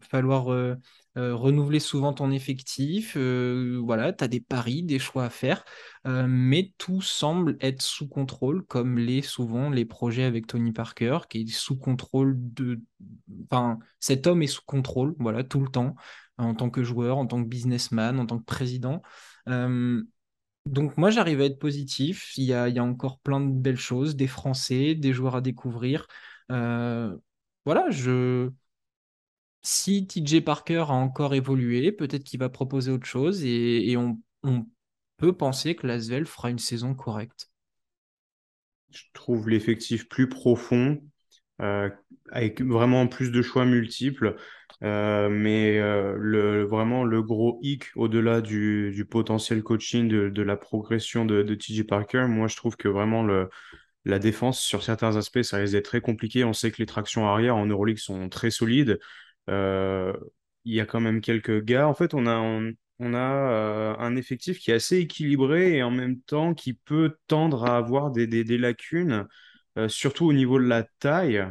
falloir euh, euh, renouveler souvent ton effectif. euh, voilà, tu as des paris, des choix à faire, euh, mais tout semble être sous contrôle, comme l'est souvent les projets avec Tony Parker, qui est sous contrôle de... Enfin, cet homme est sous contrôle, voilà, tout le temps, en tant que joueur, en tant que businessman, en tant que président. Donc moi, j'arrive à être positif. Il y a, il y a encore plein de belles choses, des Français, des joueurs à découvrir. Voilà, je... si TJ Parker a encore évolué, peut-être qu'il va proposer autre chose et, on, peut penser que l'Asvel fera une saison correcte. Je trouve l'effectif plus profond, euh, avec vraiment plus de choix multiples. Euh, mais euh, vraiment le gros hic au-delà du, potentiel coaching, de, la progression de, TJ Parker, moi je trouve que vraiment la défense sur certains aspects, ça risque d'être très compliqué. On sait que les tractions arrière en Euroleague sont très solides. Euh, il y a quand même quelques gars. En fait, on a, on, a euh, un effectif qui est assez équilibré et en même temps qui peut tendre à avoir des, des, des lacunes, euh, surtout au niveau de la taille.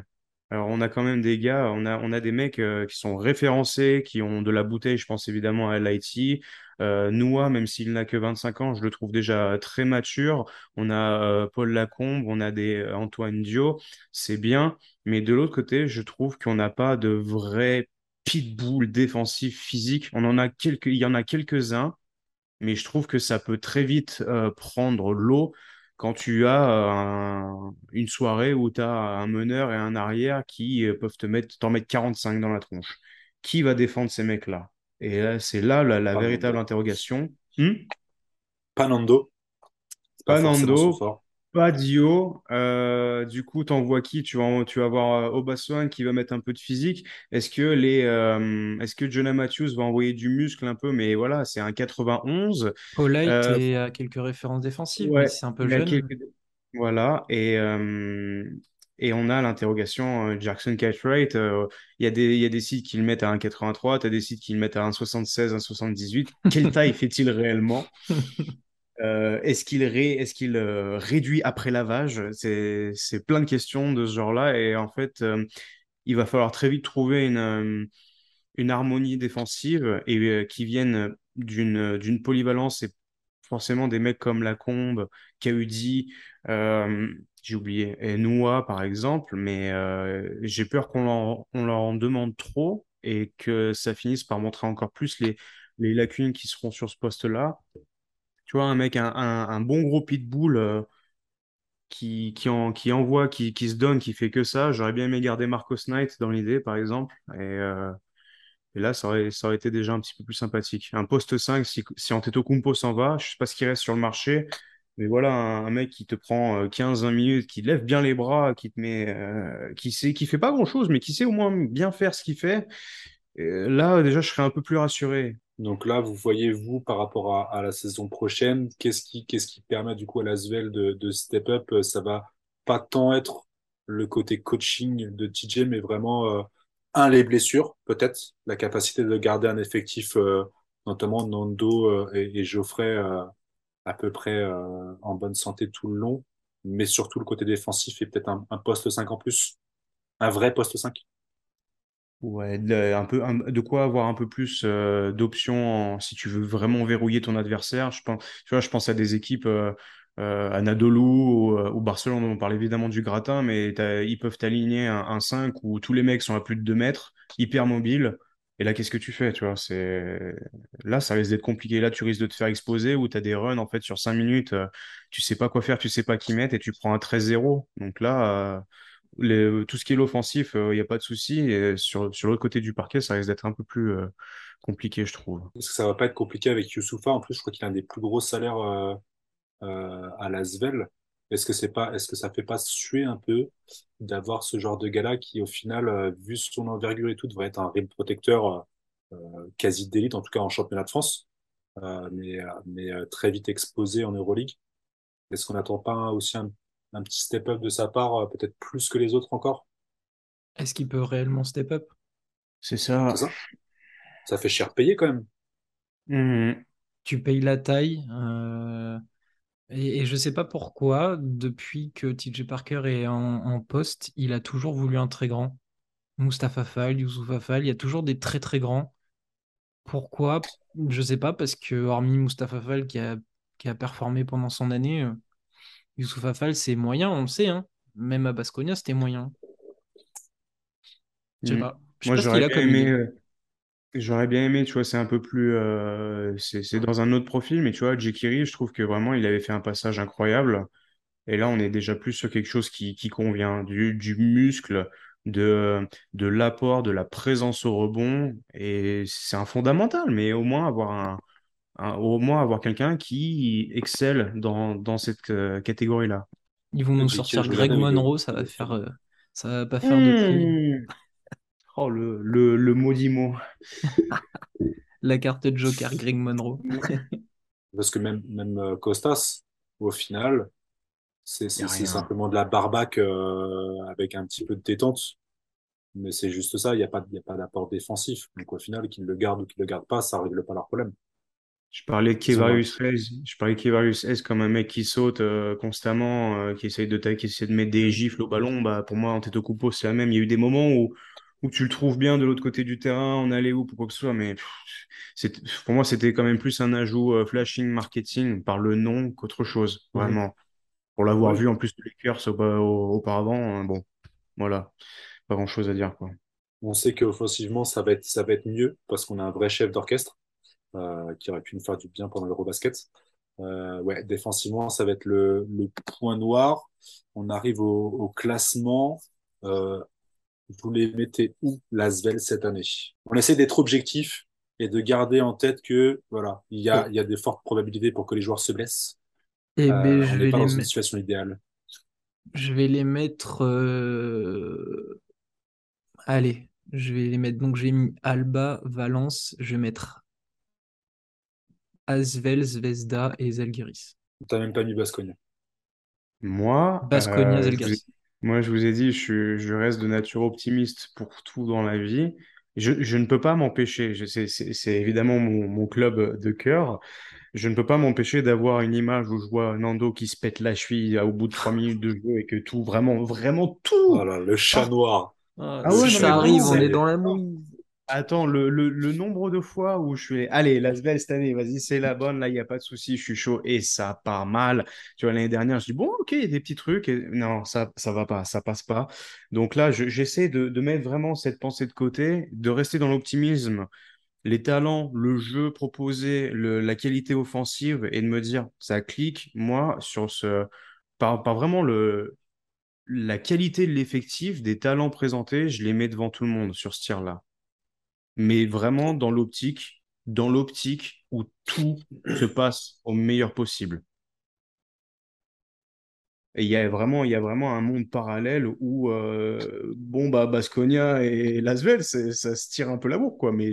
Alors, on a quand même des gars, on a, on a des mecs euh, qui sont référencés, qui ont de la bouteille. Je pense évidemment à LIT. Euh, Noah, même s'il n'a que 25 ans, je le trouve déjà très mature. On a euh, Paul Lacombe, on a des euh, Antoine Dio, c'est bien. Mais de l'autre côté, je trouve qu'on n'a pas de vrai pitbull défensif physique. On en a quelques, il y en a quelques-uns, mais je trouve que ça peut très vite prendre l'eau quand tu as euh, un- une soirée où tu as un meneur et un arrière qui euh, peuvent te mettre, t'en mettre 45 dans la tronche. Qui va défendre ces mecs-là? Et là, c'est là la, véritable interrogation. Hmm? Pas Nando, c'est pas Dio. Euh, du coup, t'envoies qui? Tu vas, tu vas avoir euh, Obaswan qui va mettre un peu de physique. Est-ce que les, euh, est-ce que Jonah Matthews va envoyer du muscle un peu? Mais voilà, c'est un 91. Polite Euh, et quelques références défensives, mais c'est un peu jeune. quelques... Voilà, et, euh, et on a l'interrogation euh, Jackson Cartwright. euh, Il y a des, il y a des sites qui le mettent à 1,83, tu as des sites qui le mettent à 1,76, 1,78. Quelle (laughs) taille fait-il réellement? (laughs) Euh, est-ce qu'il euh, réduit après lavage? C'est, plein de questions de ce genre-là, et en fait, euh, il va falloir très vite trouver une, harmonie défensive et qui viennent d'une polyvalence et forcément des mecs comme Lacombe, Kaudi, j'ai oublié, et Noah par exemple, mais j'ai peur qu'on leur, en demande trop et que ça finisse par montrer encore plus les lacunes qui seront sur ce poste-là. Tu vois, un mec, un, un, bon gros pitbull euh, qui, qui, en, qui envoie, qui, qui se donne, qui fait que ça. J'aurais bien aimé garder Marcos Knight dans l'idée, par exemple. Et, euh, et là, ça aurait, ça aurait été déjà un petit peu plus sympathique. Un poste 5, si, si Antetokounmpo s'en va, je sais pas ce qui reste sur le marché, mais voilà, un, mec qui te prend euh, 15-20 minutes, qui lève bien les bras, qui te met, euh, qui sait, qui fait pas grand-chose, mais qui sait au moins bien faire ce qu'il fait. Là, déjà, je serais un peu plus rassuré. Donc là, vous voyez, vous, par rapport à, la saison prochaine, qu'est-ce qui, permet du coup à l'Asvel de, step up? Euh, Ça va pas tant être le côté coaching de TJ, mais vraiment, euh, un, les blessures, peut-être, la capacité de garder un effectif, euh, notamment Nando et, Geoffrey, à peu près en bonne santé tout le long, mais surtout le côté défensif et peut-être un, un poste 5 en plus, un vrai poste 5. Ouais, de, un peu, de quoi avoir un peu plus euh, d'options si tu veux vraiment verrouiller ton adversaire. Je pense, tu vois, je pense à des équipes, euh, euh, à Nadolu ou, euh, Barcelone, on parle évidemment du gratin, mais ils peuvent t'aligner un, un 5 où tous les mecs sont à plus de 2 mètres, hyper mobiles. Et là, qu'est-ce que tu fais, tu vois, là, ça risque d'être compliqué. Là, tu risques de te faire exposer ou tu as des runs, en fait, sur 5 minutes, tu sais pas quoi faire, tu sais pas qui mettre et tu prends un 13-0. Donc là, tout ce qui est l'offensif, il n'y a pas de souci. Et sur, sur l'autre côté du parquet, ça risque d'être un peu plus euh, compliqué, je trouve. Est-ce que ça va pas être compliqué avec Youssoupha? En plus, je crois qu'il a un des plus gros salaires euh, euh, à l'Asvel. Est-ce que est-ce que ça fait pas suer un peu d'avoir ce genre de gars-là qui, au final, euh, vu son envergure et tout, devrait être un rim protecteur euh, euh, quasi d'élite, en tout cas en championnat de France, euh, mais, euh, mais euh, très vite exposé en Euroleague? Est-ce qu'on n'attend pas aussi un, un petit step-up de sa part, euh, peut-être plus que les autres encore? Est-ce qu'il peut réellement step up? C'est ça. Ça? Ça fait cher payer quand même. Mhm. Tu payes la taille. euh, et, et je sais pas pourquoi, depuis que TJ Parker est en, en poste, il a toujours voulu un très grand. Mustapha Fall, Youssouf Fall, il y a toujours des très très grands. Pourquoi? Je sais pas, parce que hormis Mustapha Fall qui a, qui a performé pendant son année, euh, Youssouf Fall c'est moyen, on le sait, hein. Même à Baskonia, c'était moyen. Je sais pas. Je sais Moi, j'aurais bien aimé, euh, J'aurais bien aimé, tu vois, c'est un peu plus, euh, c'est c'est dans un autre profil, mais tu vois, Jekiri, je trouve que vraiment il avait fait un passage incroyable. Et là, on est déjà plus sur quelque chose qui, qui convient, du, du muscle, de, de l'apport, de la présence au rebond. Et c'est un fondamental, mais au moins avoir un, un- au moins avoir quelqu'un qui excelle dans, dans cette euh, catégorie-là. Ils vont nous sortir Greg Monroe, ça va faire, euh, ça va pas faire de prix. Hmm. Oh, le, le, le maudit mot. (laughs) La carte Joker, Greg Monroe. (laughs) Parce que même, même euh, Costas, au final, c'est simplement de la barbaque euh, avec un petit peu de détente. Mais c'est juste ça, il n'y a pas, il y a pas d'apport défensif. Donc au final, qu'ils le gardent ou qu'ils le gardent pas, ça règle pas leur problème. Je parlais Kevarius Hayes. Je parlais Kevarius Hayes comme un mec qui saute euh, constamment, euh, qui essaye de qui essaie de mettre des gifles au ballon. Bah, pour moi, Antetokounmpo, c'est la même. Il y a eu des moments où, où tu le trouves bien de l'autre côté du terrain, en allée où pour quoi que ce soit. Mais pff, pour moi, c'était quand même plus un ajout euh, flashing marketing par le nom qu'autre chose, vraiment. Pour l'avoir vu en plus de Lakers au- au- auparavant, bon, voilà, pas grand-chose à dire, quoi. On sait qu'offensivement, ça va être, ça va être mieux parce qu'on a un vrai chef d'orchestre qui aurait pu nous faire du bien pendant l'Eurobasket. Euh, ouais, défensivement, ça va être le, le point noir. On arrive au, au classement. Euh, vous les mettez où, l'Asvel, cette année? On essaie d'être objectif et de garder en tête que, voilà, il y a, Et, il y a de fortes probabilités pour que les joueurs se blessent. et ben, Euh, on je n'est vais pas dans une situation idéale. je vais les mettre. euh, Allez, je vais les mettre. Donc, j'ai mis Alba, Valence. Je vais mettre Asvel, Zvezda et Zalgiris. T'as même pas mis Baskogne. Moi, Baskonia, euh, je vous ai, Zalgiris. moi, je vous ai dit, je, reste de nature optimiste pour tout dans la vie. Je, je ne peux pas m'empêcher, c'est évidemment mon, mon club de cœur, je ne peux pas m'empêcher d'avoir une image où je vois Nando qui se pète la cheville au bout de trois minutes de jeu et que tout, vraiment, vraiment Oh tout là, le chat noir. Ah, Ah ouais, ça noir, arrive, on est dans la mouise. Attends, le, le, nombre de fois où je suis allez, la Svel cette année, vas-y, c'est la bonne, là, il n'y a pas de souci, je suis chaud, et ça part mal. Tu vois, l'année dernière, je dis, bon, ok, il y a des petits trucs, et non, ça ça va pas, ça passe pas. Donc là, je- j'essaie de, mettre vraiment cette pensée de côté, de rester dans l'optimisme, les talents, le jeu proposé, la qualité offensive, et de me dire, ça clique, moi, sur ce, par, par vraiment le, la qualité de l'effectif, des talents présentés, je les mets devant tout le monde sur ce tir-là mais vraiment dans l'optique, dans l'optique où tout se passe au meilleur possible. Il y a vraiment, il y a vraiment un monde parallèle où, euh, bon, bah, Baskonia et Lasvel, ça se tire un peu la bourre, quoi. Mais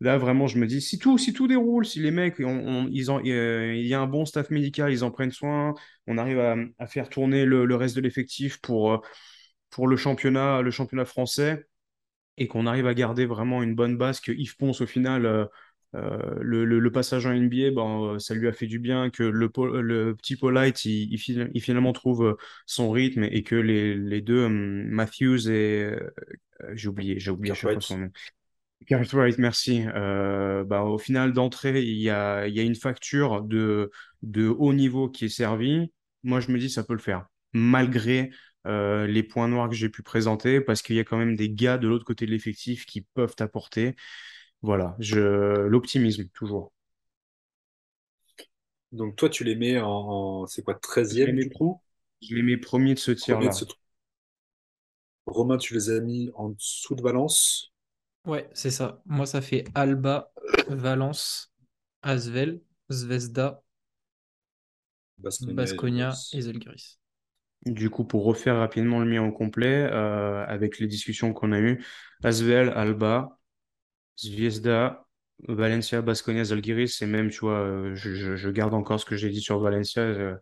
là, vraiment, je me dis, si tout, si tout déroule, si les mecs, ils en, euh, il y a un bon staff médical, ils en prennent soin, on arrive à, à faire tourner le, le reste de l'effectif pour, euh, pour le championnat, le championnat français et qu'on arrive à garder vraiment une bonne base, que Yves Ponce, au final, euh, euh, le, le- le passage en NBA, ben, euh, ça lui a fait du bien, que le, le petit Paulite, il, il, il finalement trouve son rythme et que les, les deux, hum, Matthews et... j'ai oublié, j'ai oublié son nom. Cartwright, merci. Euh, bah, au final d'entrée, il y a, y a une facture de, de haut niveau qui est servie. Moi, je me dis, ça peut le faire, malgré euh, les points noirs que j'ai pu présenter, parce qu'il y a quand même des gars de l'autre côté de l'effectif qui peuvent apporter. Voilà, je, l'optimisme, toujours. Donc toi, tu les mets en, en- c'est quoi, Je les treizième mets, du coup? je les mets premiers de ce tir-là. ce. Romain, tu les as mis en dessous de Valence? Ouais, c'est ça. Moi, ça fait Alba, Valence, Asvel, Zvezda, Baskonia et Zalgiris. Du coup, pour refaire rapidement le mien au complet, euh, avec les discussions qu'on a eues, Asvel, Alba, Zvezda, Valencia, Baskonia, Zalgiris, et même, tu vois, euh, je, je- je garde encore ce que j'ai dit sur Valencia, euh,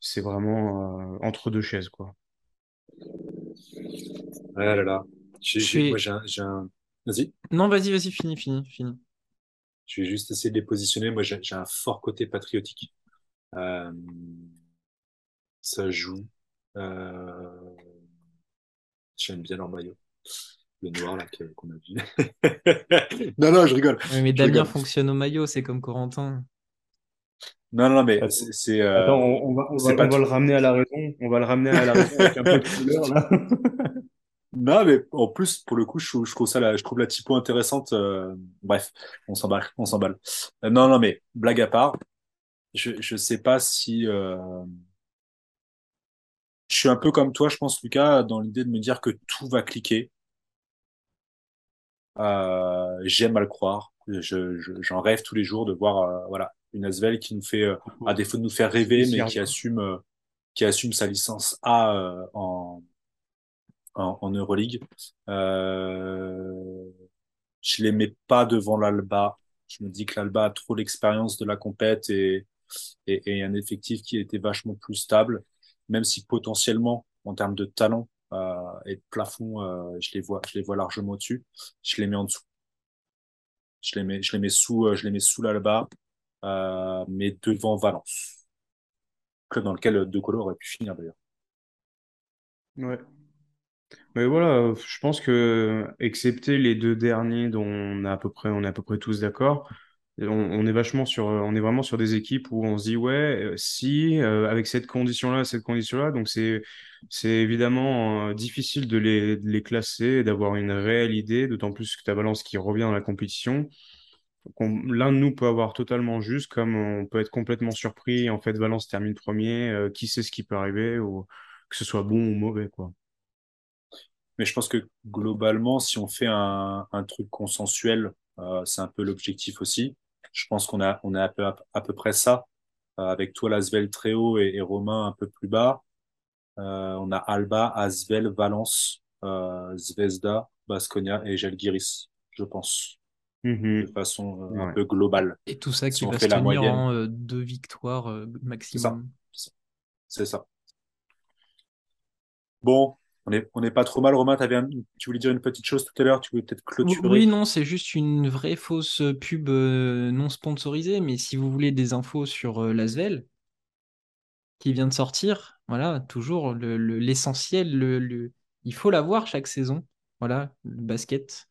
c'est vraiment euh, entre deux chaises, quoi. Ah là là. J'ai, Je j'ai- moi, suis... j'ai un, Vas-y. Non, vas-y, vas-y, fini, fini, fini. Je vais juste essayer de les positionner. Moi, j'ai j'ai un fort côté patriotique. Euh, ça joue. Euh, j'aime bien leur maillot. Le noir, là, qu'on a vu. (laughs) Non, non, je rigole. Oui, mais Je Damien rigole. fonctionne au maillot, c'est comme Corentin. Non, non, mais c'est, euh, attends, on, on va, on va, c'est pas on va tout. le ramener à la raison, on va le ramener à la raison avec un peu de couleur, là. (laughs) Non, mais en plus, pour le coup, je, je trouve ça, la, je trouve la typo intéressante. euh, bref, on s'emballe, on s'emballe. Euh, non, non, mais blague à part, je, je sais pas si. euh, je suis un peu comme toi, je pense, Lucas, dans l'idée de me dire que tout va cliquer. Euh, j'aime à le croire. Je, je- j'en rêve tous les jours de voir, euh, voilà, une Asvel qui nous fait, euh, à défaut de nous faire rêver, mais qui assume, euh, qui assume sa licence A euh, en, en, en Euroleague. Euh, je les mets pas devant l'Alba. Je me dis que l'Alba a trop l'expérience de la compète et, et, et un effectif qui était vachement plus stable, même si potentiellement, en termes de talent euh, et de plafond, euh, je les vois, je les vois largement au-dessus. Je les mets en dessous. Je les mets, je les mets sous, euh, je les mets sous l'Alba, mais devant Valence, club dans lequel De Colo aurait pu finir d'ailleurs. Ouais. Mais voilà, je pense que, excepté les deux derniers dont on a à peu près, on est à peu près tous d'accord, on, est sur, est vraiment sur des équipes où on se dit, ouais, euh, si, euh, avec cette condition-là, cette condition-là, donc c'est, c'est évidemment euh, difficile de les, les classer, d'avoir une réelle idée, d'autant plus que ta balance qui revient dans la compétition. L'un de nous peut avoir totalement juste, comme on peut être complètement surpris. En fait, Valence termine premier. euh, qui sait ce qui peut arriver, ou que ce soit bon ou mauvais, quoi. Mais je pense que globalement, si on fait un, truc consensuel, euh, c'est un peu l'objectif aussi. Je pense qu'on a, on a à peu, à peu près ça, euh, avec toi, Lasvel très haut et, et Romain un peu plus bas. Euh, on a Alba, Asvel, Valence, euh, Zvezda, Baskonia et Žalgiris, je pense, Mhm. de façon euh, un peu globale. Et tout ça Si qui on va fait se la tenir moyenne. en euh, deux victoires euh, C'est ça. maximum. C'est ça. Bon, on est, on est pas trop mal. Romain, tu voulais dire une petite chose tout à l'heure, tu voulais peut-être clôturer. Oui, non, c'est juste une vraie fausse pub euh, non sponsorisée, mais si vous voulez des infos sur euh, Lasvel, qui vient de sortir, voilà, toujours le, le- l'essentiel, le, le- il faut l'avoir chaque saison, voilà, le basket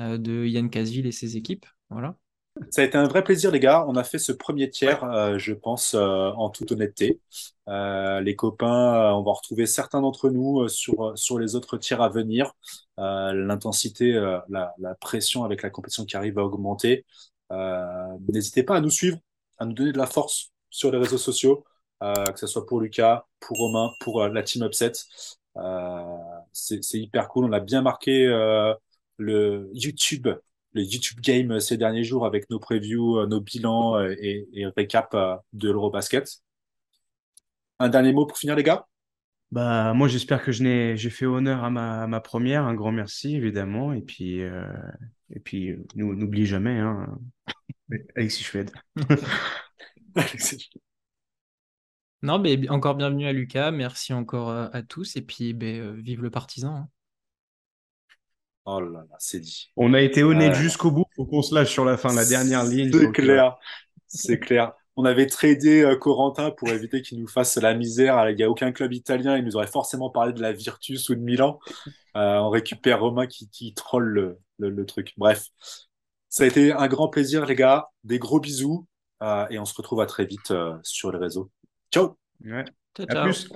euh, de Yann Casville et ses équipes, voilà. Ça a été un vrai plaisir, les gars. On a fait ce premier tiers, euh, je pense, euh, en toute honnêteté. Euh, les copains, euh, on va retrouver certains d'entre nous euh, sur, sur les autres tiers à venir. Euh, l'intensité, euh, la, la pression avec la compétition qui arrive à augmenter. Euh, n'hésitez pas à nous suivre, à nous donner de la force sur les réseaux sociaux, euh, que ce soit pour Lucas, pour Romain, pour euh, la team Upset. Euh, c'est c'est hyper cool. On a bien marqué euh, le YouTube le YouTube Game ces derniers jours avec nos previews, euh, nos bilans euh, et, et récap euh, de l'Eurobasket. Un dernier mot pour finir, les gars? Bah, moi, j'espère que je n'ai, j'ai fait honneur à ma, à ma première. Un grand merci, évidemment. Et puis, euh, et puis, euh, nous- n'oublie jamais, hein, (laughs) Alexis Schwed. (laughs) Non, mais encore bienvenue à Lucas, merci encore euh, à tous, et puis ben, euh, vive le partisan. hein. Oh là là, c'est dit. On a été honnête Euh, jusqu'au bout. Faut qu'on se lâche sur la fin, la dernière ligne. C'est euh, clair, c'est clair. On avait tradé euh, Corentin pour éviter qu'il nous fasse la misère. Il n'y a aucun club italien. Il nous aurait forcément parlé de la Virtus ou de Milan. Euh, on récupère Romain qui, qui troll le, le, le truc. Bref, ça a été un grand plaisir, les gars. Des gros bisous. Euh, et on se retrouve à très vite euh, sur les réseaux. Ciao ouais. Ciao, À plus.